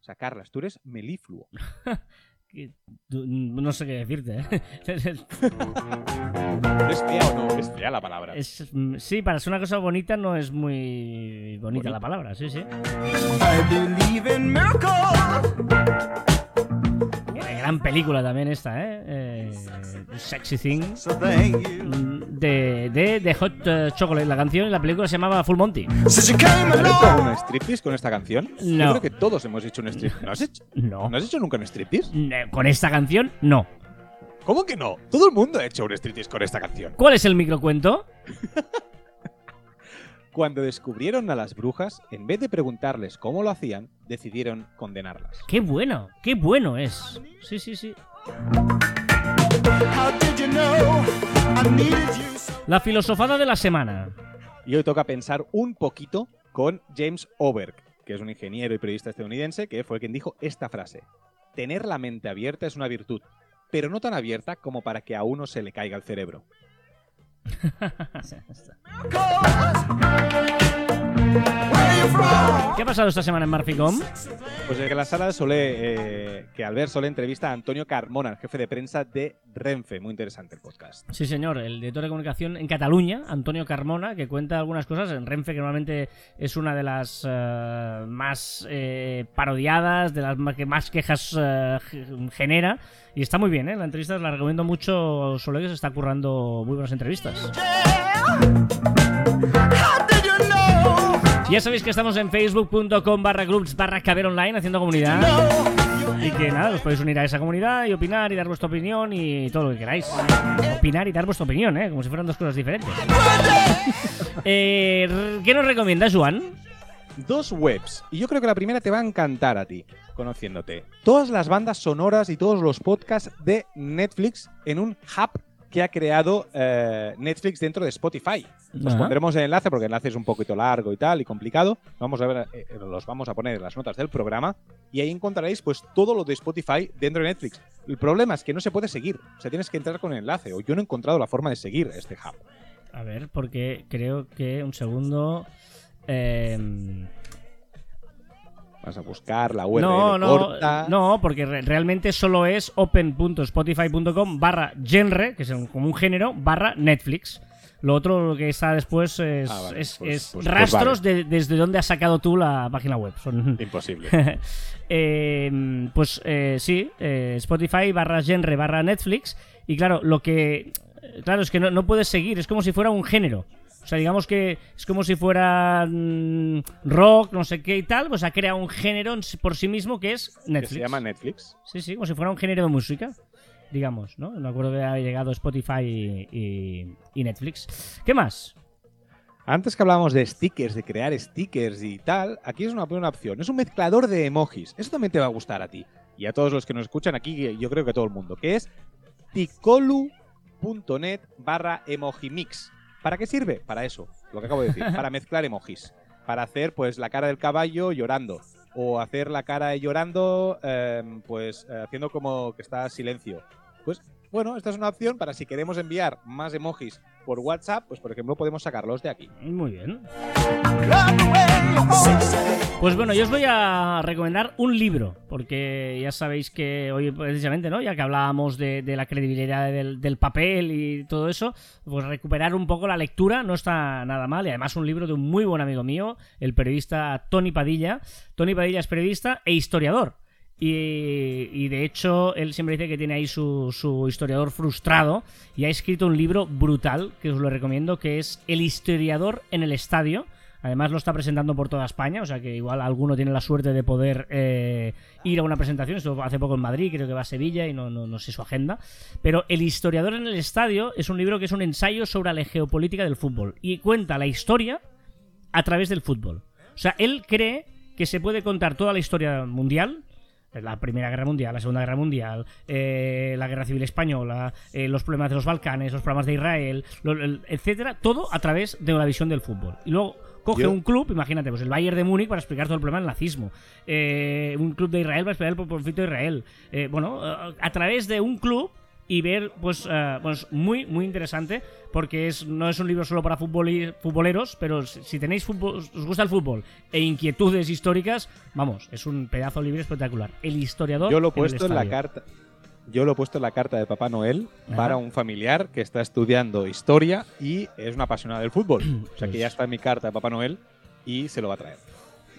Speaker 2: O sea, Carlas, tú eres melifluo.
Speaker 1: No sé qué decirte. ¿eh?
Speaker 2: ¿Es fea o no? Es fea la palabra.
Speaker 1: Es, sí, para ser una cosa bonita no es muy bonita la palabra, sí, sí.
Speaker 3: I believe in miracles.
Speaker 1: Gran película también esta, ¿eh? Eh, Sexy mm, De, de, de Hot eh, Chocolate. La canción y la película se llamaba Full Monty.
Speaker 2: ¿Has algún striptease con esta canción? Yo
Speaker 1: No.
Speaker 2: creo que todos hemos hecho un striptease. ¿No has hecho,
Speaker 1: No.
Speaker 2: ¿no has hecho nunca un striptease?
Speaker 1: Con esta canción, no.
Speaker 2: ¿Cómo que no? Todo el mundo ha hecho un striptease con esta canción.
Speaker 1: ¿Cuál es el microcuento?
Speaker 2: Cuando descubrieron a las brujas, en vez de preguntarles cómo lo hacían, decidieron condenarlas.
Speaker 1: ¡Qué bueno! ¡Qué bueno es! Sí, sí, sí. La filosofada de la semana.
Speaker 2: Y hoy toca pensar un poquito con James Oberg, que es un ingeniero y periodista estadounidense que fue quien dijo esta frase. Tener la mente abierta es una virtud, pero no tan abierta como para que a uno se le caiga el cerebro.
Speaker 3: Where you from?
Speaker 1: ¿Qué ha pasado esta semana en Marficom?
Speaker 2: Pues en la sala Solé, eh, que Albert Solé entrevista a Antonio Carmona, el jefe de prensa de Renfe. Muy interesante el podcast.
Speaker 1: Sí, señor, el director de comunicación en Cataluña, Antonio Carmona, que cuenta algunas cosas en Renfe, que normalmente es una de las eh, más eh, parodiadas, de las que más quejas ge- genera. Y está muy bien, ¿eh? La entrevista la recomiendo mucho. Solo que se está currando muy buenas entrevistas. Ya sabéis que estamos en facebook.com barra groups barra caber online haciendo comunidad. Y que nada, os podéis unir a esa comunidad y opinar y dar vuestra opinión y todo lo que queráis. Opinar y dar vuestra opinión, ¿eh? Como si fueran dos cosas diferentes. Eh, ¿Qué nos recomienda, Juan?
Speaker 2: Dos webs. Y yo creo que la primera te va a encantar a ti, conociéndote. Todas las bandas sonoras y todos los podcasts de Netflix en un hub que ha creado eh, Netflix dentro de Spotify. Os pondremos el enlace porque el enlace es un poquito largo y tal y complicado. Vamos a ver, eh, los vamos a poner en las notas del programa y ahí encontraréis pues todo lo de Spotify dentro de Netflix. El problema es que no se puede seguir, o sea, tienes que entrar con el enlace o yo no he encontrado la forma de seguir este hub.
Speaker 1: A ver, porque creo que un segundo. eh,
Speaker 2: vas a buscar la URL
Speaker 1: No, no,
Speaker 2: corta.
Speaker 1: no, porque re- realmente solo es open.spotify.com barra genre, que es un- como un género, barra Netflix. Lo otro lo que está después es,
Speaker 2: Ah, vale,
Speaker 1: es-
Speaker 2: pues-
Speaker 1: es
Speaker 2: pues- pues
Speaker 1: rastros de, desde donde has sacado tú la página web. Son,
Speaker 2: Imposible.
Speaker 1: Eh, pues eh, sí, eh, Spotify barra genre barra Netflix. Y claro, lo que. Claro, es que no, no puedes seguir, es como si fuera un género. O sea, digamos que es como si fuera mm, rock, no sé qué y tal, pues ha creado un género por sí mismo que es
Speaker 2: que
Speaker 1: Netflix.
Speaker 2: se llama Netflix.
Speaker 1: Sí, sí, como si fuera un género de música, digamos, ¿no? Me acuerdo que ha llegado Spotify y, y- y Netflix. ¿Qué más?
Speaker 2: Antes que hablábamos de stickers, de crear stickers y tal, aquí es una buena opción. Es un mezclador de emojis. Eso también te va a gustar a ti. Y a todos los que nos escuchan aquí, yo creo que todo el mundo. Que es ticolu.net barra emojimix. ¿Para qué sirve? Para eso, lo que acabo de decir. Para mezclar emojis. Para hacer pues la cara del caballo llorando. O hacer la cara de llorando em, pues eh, haciendo como que está silencio. Pues bueno, esta es una opción para si queremos enviar más emojis por WhatsApp, pues por ejemplo podemos sacarlos de aquí.
Speaker 1: Muy bien. Pues bueno, yo os voy a recomendar un libro, porque ya sabéis que hoy precisamente, ¿no? Ya que hablábamos de, de la credibilidad del, del papel y todo eso, pues recuperar un poco la lectura no está nada mal. Y además un libro de un muy buen amigo mío, el periodista Tony Padilla. Tony Padilla es periodista e historiador. Y, de hecho, él siempre dice que tiene ahí su, su historiador frustrado y ha escrito un libro brutal que os lo recomiendo, que es El historiador en el estadio. Además lo está presentando por toda España, o sea que igual alguno tiene la suerte de poder eh, ir a una presentación. Esto hace poco en Madrid, creo que va a Sevilla y no, no, no sé su agenda. Pero El historiador en el estadio es un libro que es un ensayo sobre la geopolítica del fútbol y cuenta la historia a través del fútbol. O sea, él cree que se puede contar toda la historia mundial, la Primera Guerra Mundial, la Segunda Guerra Mundial, eh, la Guerra Civil Española, eh, los problemas de los Balcanes, los problemas de Israel, lo- el- etcétera, todo a través de la visión del fútbol. Y luego coge
Speaker 2: Yo-
Speaker 1: un club, imagínate, pues el Bayern de Múnich para explicar todo el problema del nazismo, eh, un club de Israel para explicar el conflicto de Israel, Eh, bueno, a, a través de un club y ver, pues, eh, pues muy, muy interesante, porque es, no es un libro solo para futboleros, pero si, si tenéis fútbol, os gusta el fútbol e inquietudes históricas, vamos, es un pedazo de libro espectacular. El historiador.
Speaker 2: Yo lo he puesto en la carta. Yo lo he puesto en la carta de Papá Noel
Speaker 1: Ajá.
Speaker 2: para un familiar que está estudiando historia y es una apasionada del fútbol. O sea que ya está en mi carta de Papá Noel y se lo va a traer.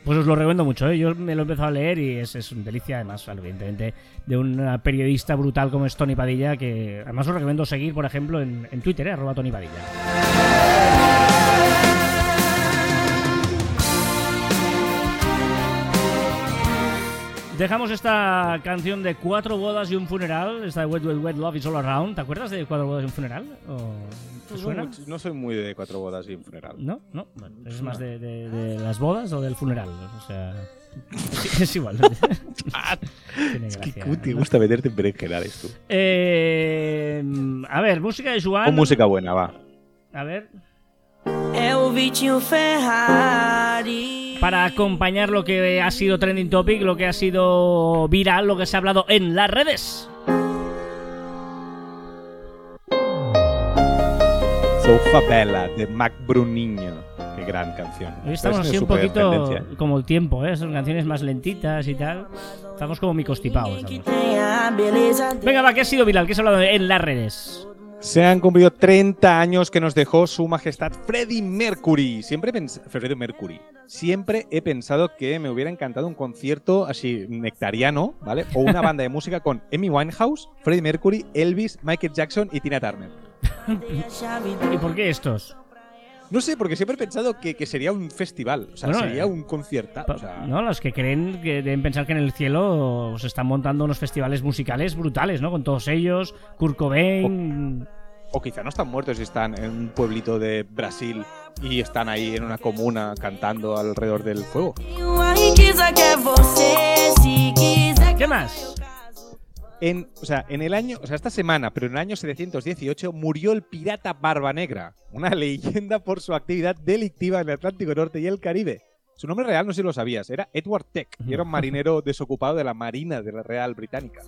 Speaker 1: Pues os lo recomiendo mucho, ¿eh? yo me lo he empezado a leer y es, es una delicia, además, evidentemente, de un periodista brutal como es Tony Padilla, que además os recomiendo seguir, por ejemplo, en, en Twitter, ¿eh? arroba Tony Padilla. Dejamos esta canción de Cuatro bodas y un funeral, esta de Wet, Wet, Wet Love is All Around. ¿Te acuerdas de Cuatro bodas y un funeral? ¿O ¿Te suena?
Speaker 2: No soy muy de cuatro bodas y un funeral.
Speaker 1: No, no. Bueno, es más de, de- de las bodas o del funeral. O sea. es igual. Tiene
Speaker 2: Es que te gusta meterte en berenjenales tú.
Speaker 1: Eh, a ver, música de Joan.
Speaker 2: Con música buena, va.
Speaker 1: A ver.
Speaker 4: É o Vitinho.
Speaker 1: Para acompañar lo que ha sido trending topic, lo que ha sido viral, lo que se ha hablado en las redes.
Speaker 2: Sofa Bella de Mac Bruninho. Qué gran canción.
Speaker 1: Hoy estamos
Speaker 2: Es
Speaker 1: así un poquito como el tiempo, ¿eh? Son canciones más lentitas y tal. Estamos como mi.
Speaker 4: Que
Speaker 1: Venga, va, ¿qué ha sido viral? ¿Qué se ha hablado en las redes?
Speaker 2: Se han cumplido 30 años que nos dejó su majestad Freddie Mercury. Siempre Freddie Mercury. Siempre he pensado que me hubiera encantado un concierto así nectariano, ¿vale? O una banda de música con Amy Winehouse, Freddie Mercury, Elvis, Michael Jackson y Tina Turner.
Speaker 1: ¿Y por qué estos?
Speaker 2: No sé, porque siempre he pensado que, que sería un festival, o sea,
Speaker 1: Bueno,
Speaker 2: sería
Speaker 1: eh,
Speaker 2: un concierto. O sea,
Speaker 1: No, los que creen que deben pensar que en el cielo se están montando unos festivales musicales brutales, ¿no? Con todos ellos, Kurt Cobain.
Speaker 2: O quizá no están muertos y están en un pueblito de Brasil y están ahí en una comuna cantando alrededor del fuego.
Speaker 1: ¿Qué más?
Speaker 2: En, o sea, en el año, o sea, esta semana, pero en el año 718 murió el pirata Barba Negra, una leyenda por su actividad delictiva en el Atlántico Norte y el Caribe. Su nombre real, no sé si lo sabías, era Edward Teck y era un marinero desocupado de la Marina de la Real Británica.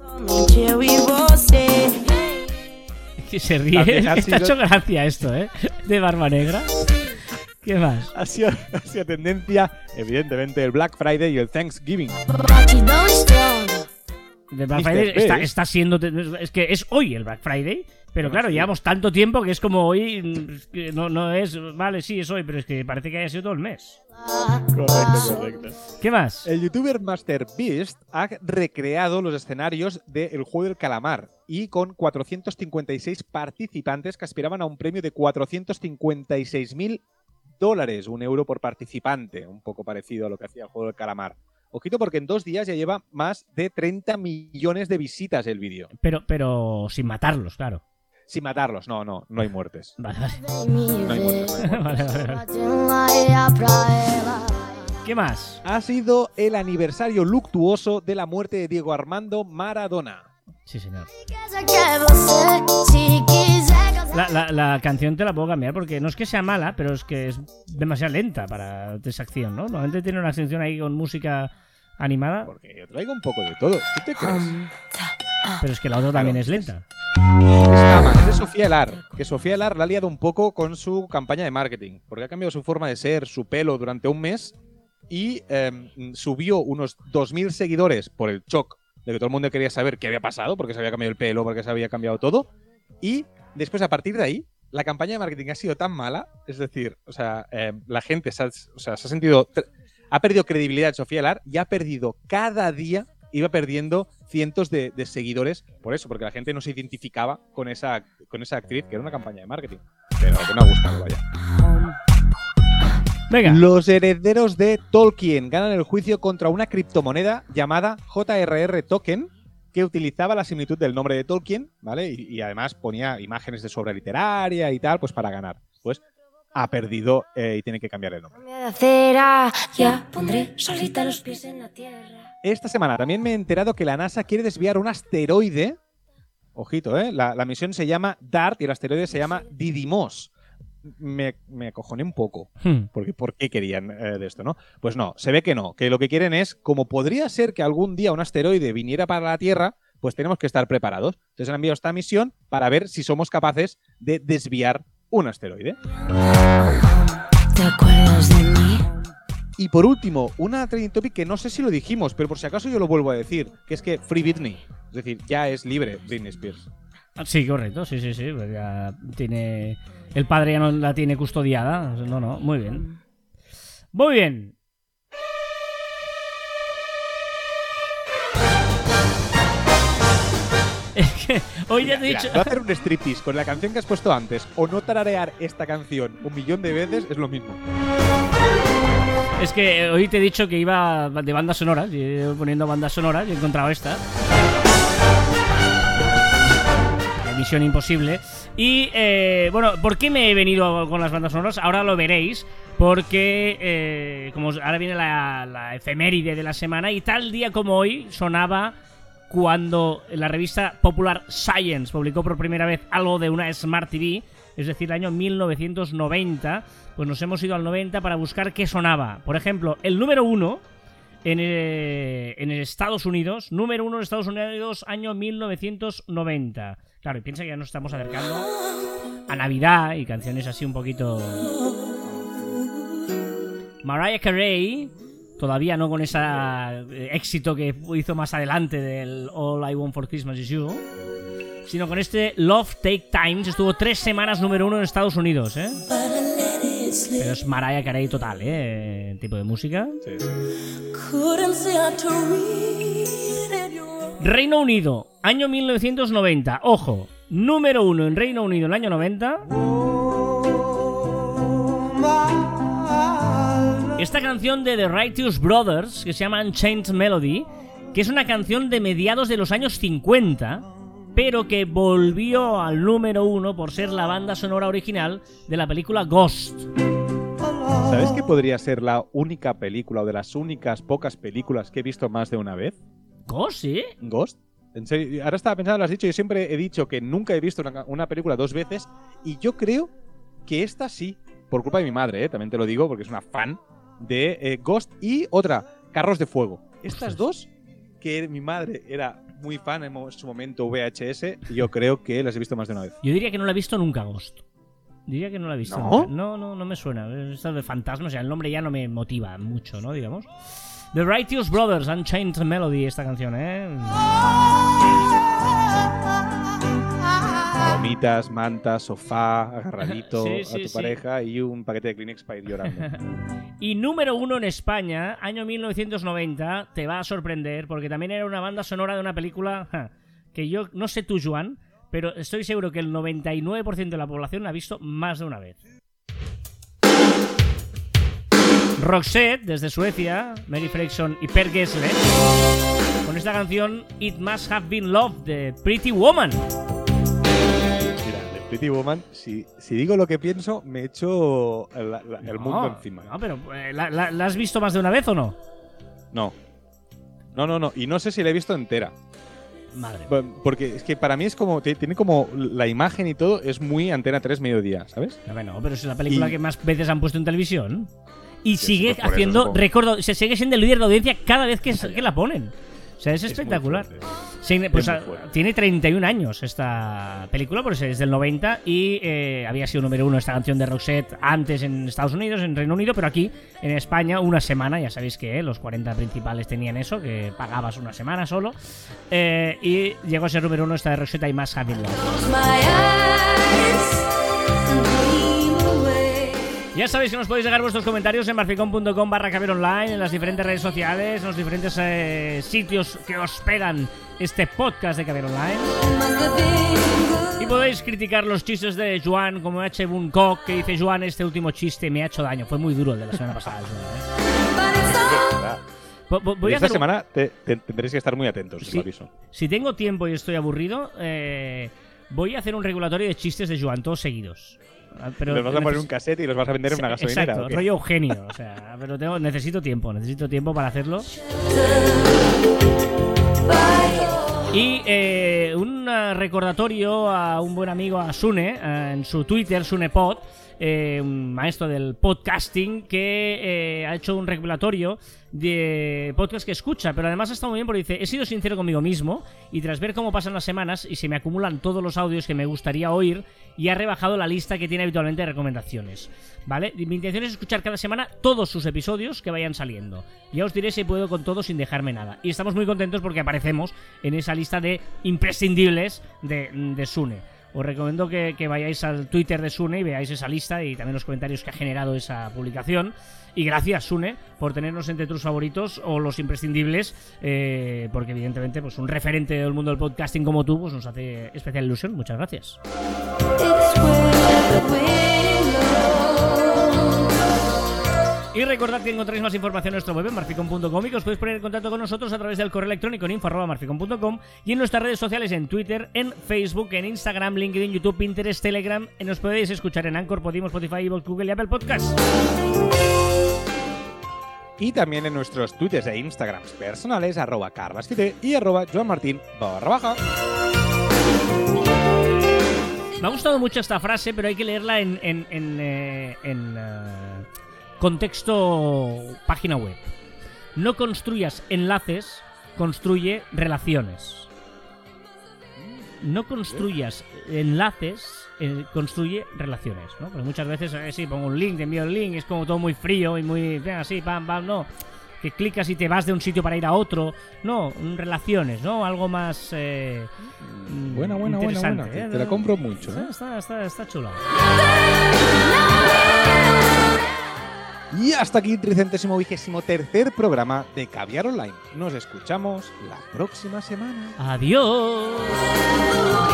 Speaker 1: Que se ríe.
Speaker 2: Ha
Speaker 1: ha
Speaker 2: sido-
Speaker 1: hecho gracia esto, ¿eh? De Barba Negra. ¿Qué más?
Speaker 2: Ha sido, ha sido tendencia, evidentemente, el Black Friday y el Thanksgiving.
Speaker 1: The Black. Friday está, siendo. Es que es hoy el Black Friday. Pero claro, llevamos tanto tiempo que es como hoy. No, no es. Vale, sí, es hoy, pero es que parece que haya sido todo el mes.
Speaker 2: Correcto, correcto.
Speaker 1: ¿Qué más?
Speaker 2: El youtuber Master Beast ha recreado los escenarios del juego del calamar y con 456 participantes que aspiraban a un premio de 456 mil dólares, un euro por participante, un poco parecido a lo que hacía el juego del calamar. Ojito porque en dos días ya lleva más de 30 millones de visitas el vídeo.
Speaker 1: Pero, pero sin matarlos, claro.
Speaker 2: Sin matarlos, no, no, no hay muertes.
Speaker 1: Vale, vale.
Speaker 2: No hay muertes, no hay muertes.
Speaker 1: ¿Qué más?
Speaker 2: Ha sido el aniversario luctuoso de la muerte de Diego Armando Maradona.
Speaker 1: Sí, señor. La, la- la canción te la puedo cambiar porque no es que sea mala, pero es que es demasiado lenta para esa acción, ¿no? Normalmente tiene una sección ahí con música animada,
Speaker 2: Porque yo traigo un poco de todo. ¿Tú te crees?
Speaker 1: pero es que la otra también es lenta.
Speaker 2: Es de Sofía Elar, que Sofía Elar la ha liado un poco con su campaña de marketing, porque ha cambiado su forma de ser, su pelo durante un mes y em, subió unos 2.000 seguidores por el shock de que todo el mundo quería saber qué había pasado, porque se había cambiado el pelo, porque se había cambiado todo. Y después, a partir de ahí, la campaña de marketing ha sido tan mala, es decir, o sea, em, la gente se ha, o sea, se ha sentido... Ha perdido credibilidad Sofía Elar y ha perdido cada día, iba perdiendo cientos de, de seguidores por eso, porque la gente no se identificaba con esa, con esa actriz, que era una campaña de marketing. Pero que no ha gustado, vaya.
Speaker 1: Venga.
Speaker 2: Los herederos de Tolkien ganan el juicio contra una criptomoneda llamada JRR Token que utilizaba la similitud del nombre de Tolkien, ¿vale? Y, y además ponía imágenes de su obra literaria y tal, pues para ganar. Pues ha perdido eh, y tiene que cambiar el nombre.
Speaker 4: Cambia de acera, ya pondré solita los pies en la tierra.
Speaker 2: Esta semana también me he enterado que la NASA quiere desviar un asteroide. Ojito, ¿eh? La, la misión se llama DART y el asteroide se llama Didymos. Me, me acojoné un poco.
Speaker 1: Hmm.
Speaker 2: Porque, ¿Por qué querían eh, de esto, no? Pues no, se ve que no. Que lo que quieren es, como podría ser que algún día un asteroide viniera para la Tierra, pues tenemos que estar preparados. Entonces han enviado esta misión para ver si somos capaces de desviar un asteroide.
Speaker 4: ¿Te acuerdas de mí?
Speaker 2: Y por último, una trending topic que no sé si lo dijimos, pero por si acaso yo lo vuelvo a decir, que es que Free Britney. Es decir, ya es libre Britney Spears.
Speaker 1: Sí, correcto, sí, sí, sí. pues ya tiene. El padre ya no la tiene custodiada. No, no, muy bien. Muy bien. Hoy ya te he
Speaker 2: Mira,
Speaker 1: dicho.
Speaker 2: no hacer un striptease con la canción que has puesto antes o no tararear esta canción un millón de veces es lo mismo.
Speaker 1: Es que hoy te he dicho que iba de bandas sonoras. Y poniendo bandas sonoras y he encontrado esta. Misión imposible. Y eh, bueno, ¿por qué me he venido con las bandas sonoras? Ahora lo veréis. Porque eh, como ahora viene la, la efeméride de la semana y tal día como hoy sonaba cuando la revista Popular Science publicó por primera vez algo de una Smart TV, es decir, el año 1990, pues nos hemos ido al 90 para buscar qué sonaba. Por ejemplo, el número uno en, eh, Estados Unidos, número uno en Estados Unidos, año 1990. Claro, y piensa que ya nos estamos acercando a Navidad y canciones así un poquito... Mariah Carey, todavía no con ese éxito que hizo más adelante del All I Want for Christmas Is You, sino con este Love Take Times, estuvo tres semanas número uno en Estados Unidos, ¿eh? Pero es Mariah Carey total, ¿eh? El tipo de música.
Speaker 2: Sí, sí.
Speaker 1: Reino Unido, año 1990. Ojo, número uno en Reino Unido en el año 90. Esta canción de The Righteous Brothers, que se llama Unchained Melody, que es una canción de mediados de los años 50, pero que volvió al número uno por ser la banda sonora original de la película Ghost.
Speaker 2: ¿Sabes que podría ser la única película o de las únicas pocas películas que he visto más de una vez?
Speaker 1: ¿Ghost, sí?
Speaker 2: Ghost. En serio, ahora estaba pensando, lo has dicho, yo siempre he dicho que nunca he visto una, una película dos veces y yo creo que esta sí, por culpa de mi madre, ¿eh? también te lo digo porque es una fan de eh, Ghost y otra, Carros de Fuego. Estas dos, que mi madre era muy fan en su momento VHS, yo creo que las he visto más de una vez.
Speaker 1: Yo diría que no la he visto nunca Ghost. Diría que no la he visto.
Speaker 2: ¿No?
Speaker 1: nunca. No, no, no me suena. Esto de fantasmas, o sea, el nombre ya no me motiva mucho, ¿no? Digamos. The Righteous Brothers, Unchained Melody, esta canción, ¿eh?
Speaker 2: Palomitas, mantas, sofá, agarradito
Speaker 1: Sí,
Speaker 2: a
Speaker 1: sí,
Speaker 2: tu
Speaker 1: sí.
Speaker 2: pareja y un paquete de Kleenex para ir llorando.
Speaker 1: Y número uno en España, año 1990, te va a sorprender porque también era una banda sonora de una película ja, que yo, no sé tú, Joan, pero estoy seguro que el 99% de la población la ha visto más de una vez. Roxette, desde Suecia, Mary Fredriksson y Per Gessle, con esta canción It Must Have Been Love de Pretty Woman.
Speaker 2: Pretty Woman, si, si digo lo que pienso, me echo el, la- el
Speaker 1: No,
Speaker 2: mundo encima.
Speaker 1: No, pero eh, ¿la, la- la has visto más de una vez o no?
Speaker 2: No. No, no, no. Y no sé si la he visto entera.
Speaker 1: Madre.
Speaker 2: Porque es que para mí es como. Tiene como. La imagen y todo es muy Antena 3 mediodía, ¿sabes?
Speaker 1: No, bueno, pero es la película
Speaker 2: Y-
Speaker 1: que más veces han puesto en televisión. Y
Speaker 2: Sí,
Speaker 1: sigue
Speaker 2: eso
Speaker 1: haciendo
Speaker 2: supongo.
Speaker 1: récord, se sigue siendo el líder de audiencia cada vez que, que la ponen. Sea, es espectacular. Sí, pues,
Speaker 2: muy
Speaker 1: ah, tiene 31 años esta película, porque es del 90 y eh, había sido número uno esta canción de Roxette antes en Estados Unidos, en Reino Unido, pero aquí en España una semana, ya sabéis que eh, los 40 principales tenían eso, que pagabas una semana solo. Eh, y llegó a ser número uno esta de Roxette y más Happy Love. Ya sabéis que nos podéis dejar vuestros comentarios en marficon.com barra caber online, en las diferentes redes sociales, en los diferentes eh, sitios que hospedan este podcast de Caber Online. Y podéis criticar los chistes de Joan, como H. Buncock, que dice Joan, este último chiste me ha hecho daño. Fue muy duro el de la semana pasada. ¿eh? Voy a
Speaker 2: Esta
Speaker 1: hacer
Speaker 2: semana te- te- tendréis que estar muy atentos, os lo aviso.
Speaker 1: Si tengo tiempo y estoy aburrido, eh, voy a hacer un regulatorio de chistes de Joan, todos seguidos. Ah, Pero
Speaker 2: los vas a poner en un cassette y los vas a vender en una gasolinera.
Speaker 1: Exacto, rollo Eugenio. O sea, pero tengo, necesito tiempo, necesito tiempo para hacerlo. Y eh, un recordatorio a un buen amigo, a Sune, eh, en su Twitter, SunePod, eh, maestro del podcasting, que eh, ha hecho un regulatorio de podcast que escucha, pero además ha estado muy bien porque dice, he sido sincero conmigo mismo y tras ver cómo pasan las semanas y se me acumulan todos los audios que me gustaría oír y ha rebajado la lista que tiene habitualmente de recomendaciones. ¿Vale? Mi intención es escuchar cada semana todos sus episodios que vayan saliendo. Ya os diré si puedo con todos sin dejarme nada. Y estamos muy contentos porque aparecemos en esa lista de imprescindibles de, de Sune. Os recomiendo que, vayáis al Twitter de Sune y veáis esa lista y también los comentarios que ha generado esa publicación. Y gracias, Sune, por tenernos entre tus favoritos o los imprescindibles, eh, porque evidentemente pues un referente del mundo del podcasting como tú pues nos hace especial ilusión. Muchas gracias. Y recordad que encontráis más información en nuestro web en marficon.com y que os podéis poner en contacto con nosotros a través del correo electrónico en info.marficon.com y en nuestras redes sociales en Twitter, en Facebook, en Instagram, LinkedIn, YouTube, Pinterest, Telegram. Y nos podéis escuchar en Anchor, Podimo, Spotify, Evox, Google y Apple Podcasts.
Speaker 2: Y también en nuestros twitters e instagrams personales, arroba carlasfite y arroba joanmartin barra baja.
Speaker 1: Me ha gustado mucho esta frase, pero hay que leerla en, en, en, eh, en, eh, contexto página web. No construyas enlaces, construye relaciones. No construyas enlaces, eh, construye relaciones, ¿no? Porque muchas veces, eh, sí, pongo un link, te envío el link, es como todo muy frío y muy, venga, así, pam, pam, no. Que clicas y te vas de un sitio para ir a otro. No, relaciones, ¿no? Algo más... eh,
Speaker 2: Buena, buena, buena,
Speaker 1: interesante,
Speaker 2: buena.
Speaker 1: ¿eh?
Speaker 2: Te la compro mucho, ¿eh?
Speaker 1: Está, está, está chula.
Speaker 2: Y hasta aquí tricentésimo vigésimo tercer programa de Caviar Online. Nos escuchamos la próxima semana.
Speaker 1: Adiós.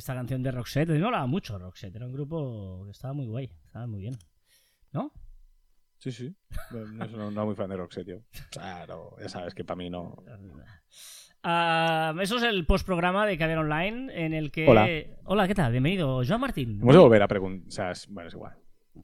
Speaker 1: Esta canción de Roxette, a mí me molaba mucho Roxette, era un grupo que estaba muy guay, estaba muy bien. ¿No?
Speaker 2: Sí, sí. No, no, no, no muy fan de Roxette, yo. Claro, ya sabes que para mí no.
Speaker 1: Ah, eso es el postprograma de Caber Online en el que...
Speaker 2: Hola.
Speaker 1: Hola, ¿qué tal? Bienvenido, Joan Martín.
Speaker 2: Hemos de volver a preguntar. O sea, es- bueno, es igual.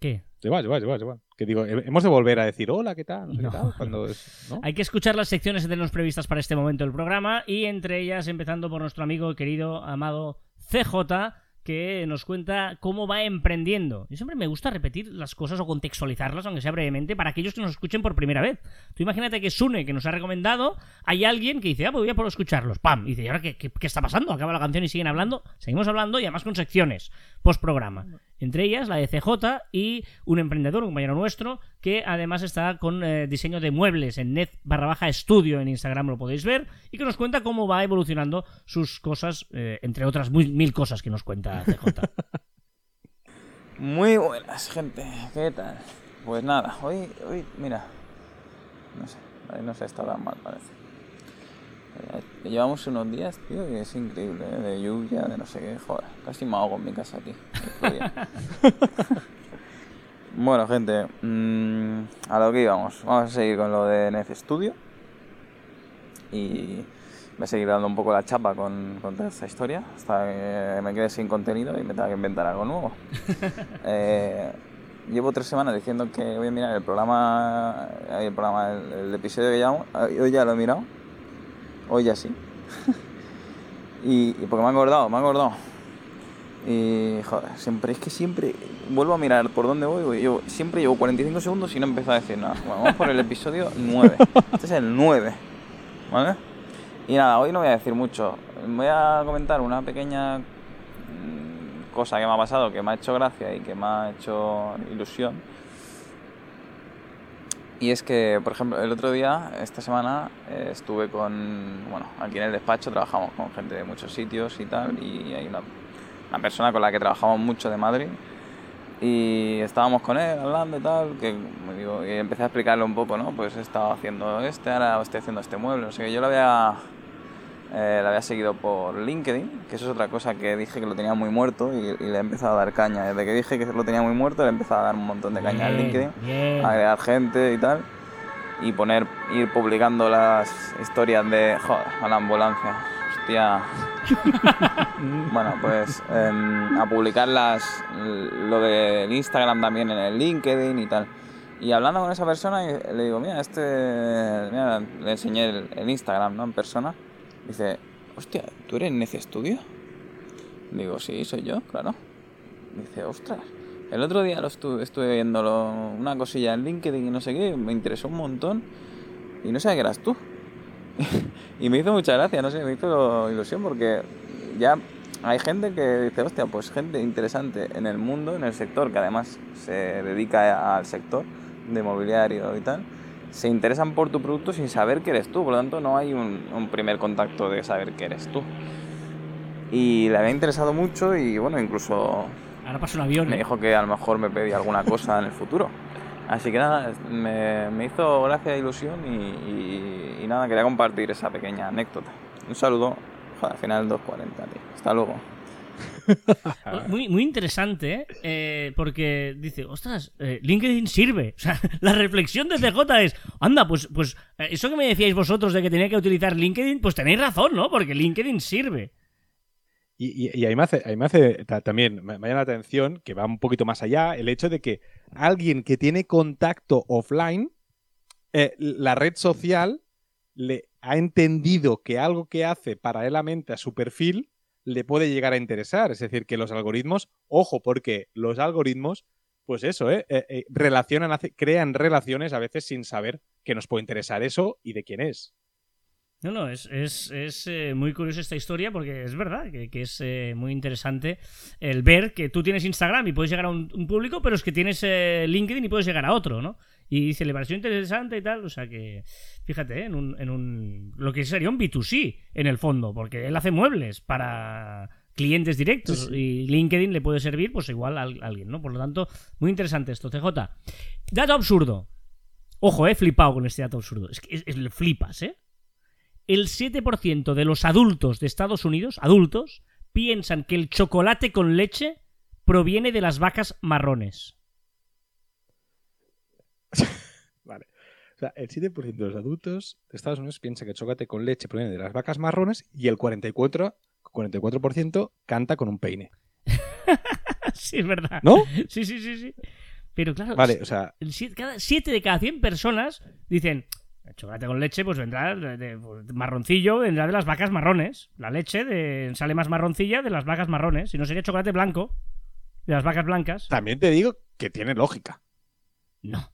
Speaker 1: ¿Qué?
Speaker 2: Igual, igual, igual, igual. Que digo, he- hemos de volver a decir hola, ¿qué tal? No sé
Speaker 1: No.
Speaker 2: qué tal. Cuando es, ¿no?
Speaker 1: Hay que escuchar las secciones que tenemos previstas para este momento del programa y entre ellas empezando por nuestro amigo querido, amado CJ, que nos cuenta cómo va emprendiendo. Y siempre me gusta repetir las cosas o contextualizarlas, aunque sea brevemente, para aquellos que nos escuchen por primera vez. Tú imagínate que Sune, que nos ha recomendado, hay alguien que dice, ah, pues voy a por escucharlos. ¡Pam! Y dice, ¿y ahora qué, qué- qué está pasando? Acaba la canción y siguen hablando. Seguimos hablando y además con secciones post-programa. Entre ellas la de CJ y un emprendedor, un compañero nuestro, que además está con eh, diseño de muebles en net barra baja estudio en Instagram, lo podéis ver, y que nos cuenta cómo va evolucionando sus cosas, eh, entre otras mil cosas que nos cuenta CJ.
Speaker 5: Muy buenas, gente. ¿Qué tal? Pues nada, hoy, hoy, mira, no sé, no se está mal, parece. Llevamos unos días, tío, que es increíble, ¿eh? de lluvia, de no sé qué, joder, casi me ahogo en mi casa, tío. Día. bueno, gente, mm, a lo que íbamos, vamos a seguir con lo de Nef Studio y voy a seguir dando un poco la chapa con, con toda esta historia hasta que me quede sin contenido y me tenga que inventar algo nuevo. Eh, llevo tres semanas diciendo que voy a mirar el programa, el, programa, el, el episodio que llevamos. Hoy ya lo he mirado. Hoy ya sí. y, y porque me he acordado, me he acordado. Y joder, siempre, es que siempre vuelvo a mirar por dónde voy. voy, Yo siempre llevo 45 segundos y no empiezo a decir nada. Bueno, vamos por el episodio 9. Este es el 9. ¿Vale? Y nada, hoy no voy a decir mucho. Voy a comentar una pequeña mm, cosa que me ha pasado, que me ha hecho gracia y que me ha hecho ilusión. Y es que, por ejemplo, el otro día, esta semana, eh, estuve con, bueno, aquí en el despacho trabajamos con gente de muchos sitios y tal, y hay una, una persona con la que trabajamos mucho de Madrid, y estábamos con él hablando y tal, que digo, y empecé a explicarle un poco, ¿no? Pues he estado haciendo este, ahora estoy haciendo este mueble, no sé qué. Yo lo había, eh, lo había seguido por LinkedIn, que eso es otra cosa que dije que lo tenía muy muerto y, y le he empezado a dar caña. Desde que dije que lo tenía muy muerto, le he empezado a dar un montón de caña al LinkedIn,
Speaker 1: bien.
Speaker 5: agregar gente y tal, y poner, ir publicando las historias de, joder, a la ambulancia, hostia. Bueno, pues em, a publicar las, lo del Instagram también en el LinkedIn y tal. Y hablando con esa persona, le digo, mira, este. Mira, le enseñé el, el Instagram, ¿no? En persona. Dice, hostia, ¿tú eres Nece Studio? Digo, sí, soy yo, claro. Dice, ostras. El otro día lo estuve, estuve viendo lo- una cosilla en LinkedIn y no sé qué, me interesó un montón. Y no sabía que eras tú. y me hizo mucha gracia, no sé, me hizo ilusión porque ya hay gente que dice, hostia, pues gente interesante en el mundo, en el sector, que además se dedica al sector de mobiliario y tal, se interesan por tu producto sin saber que eres tú, por lo tanto no hay un, un primer contacto de saber que eres tú. Y le había interesado mucho y bueno, incluso
Speaker 1: Ahora pasa un avión.
Speaker 5: me
Speaker 1: ¿eh?
Speaker 5: dijo que a lo mejor me pedía alguna cosa en el futuro. Así que nada, me, me hizo gracia e ilusión y, y- y nada, quería compartir esa pequeña anécdota. Un saludo, joder, al final 2.40, tío. Hasta luego.
Speaker 1: Muy, muy interesante, ¿eh? Porque dice, ostras, eh, LinkedIn sirve. La reflexión de CJ es, anda, pues, pues eh, eso que me decíais vosotros de que tenía que utilizar LinkedIn, pues tenéis razón, ¿no? Porque LinkedIn sirve.
Speaker 2: Y, ahí me hace, ahí me hace ta- también, me, llama la atención, que va un poquito más allá, el hecho de que alguien que tiene contacto offline, la red social le ha entendido que algo que hace paralelamente a su perfil le puede llegar a interesar. Es decir, que los algoritmos, ojo, porque los algoritmos, pues eso, eh, eh, eh, relacionan, hace- crean relaciones a veces sin saber que nos puede interesar eso y de quién es.
Speaker 1: No, no, es, es, es, eh, muy curiosa esta historia porque es verdad que, que es eh, muy interesante el ver que tú tienes Instagram y puedes llegar a un, público, pero es que tienes LinkedIn y puedes llegar a otro, ¿no? Y dice, le pareció interesante y tal, o sea que, fíjate, ¿eh? en un, en un lo que sería un B2C en el fondo, porque él hace muebles para clientes directos y LinkedIn le puede servir pues igual a, al- a alguien, ¿no? Por lo tanto, muy interesante esto, CJ. Dato absurdo. Ojo, eh, flipado con este dato absurdo. Es que es- es- flipas, ¿eh? el 7% de los adultos de Estados Unidos, adultos, piensan que el chocolate con leche proviene de las vacas marrones.
Speaker 2: Vale. O sea, el 7% de los adultos de Estados Unidos piensa que el chocolate con leche proviene de las vacas marrones y el 44%, 44% canta con un peine.
Speaker 1: sí, es verdad.
Speaker 2: ¿No?
Speaker 1: Sí, sí, sí, sí. Pero claro,
Speaker 2: Vale, o sea,
Speaker 1: de cada 100 personas dicen, el chocolate con leche pues vendrá de, de- pues, marroncillo, vendrá de las vacas marrones. La leche de- sale más marroncilla de las vacas marrones. Si no sería chocolate blanco, de las vacas blancas.
Speaker 2: también te digo que tiene lógica,
Speaker 1: No,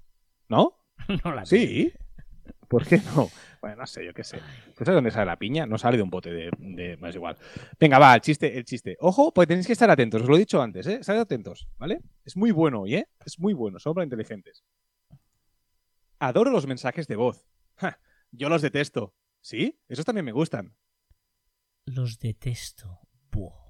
Speaker 2: ¿no?
Speaker 1: no la
Speaker 2: Sí. ¿Por qué no? Bueno, no sé, yo qué sé. ¿Tú sabes dónde sale la piña? No sale de un bote de... de... No es igual. Venga, va, el chiste, el chiste. Ojo, pues tenéis que estar atentos. Os lo he dicho antes, ¿eh? Estad atentos, ¿vale? Es muy bueno hoy, ¿eh? Es muy bueno. Son para inteligentes. Adoro los mensajes de voz. Ja, yo los detesto. ¿Sí? Esos también me gustan.
Speaker 1: Los detesto. Buah.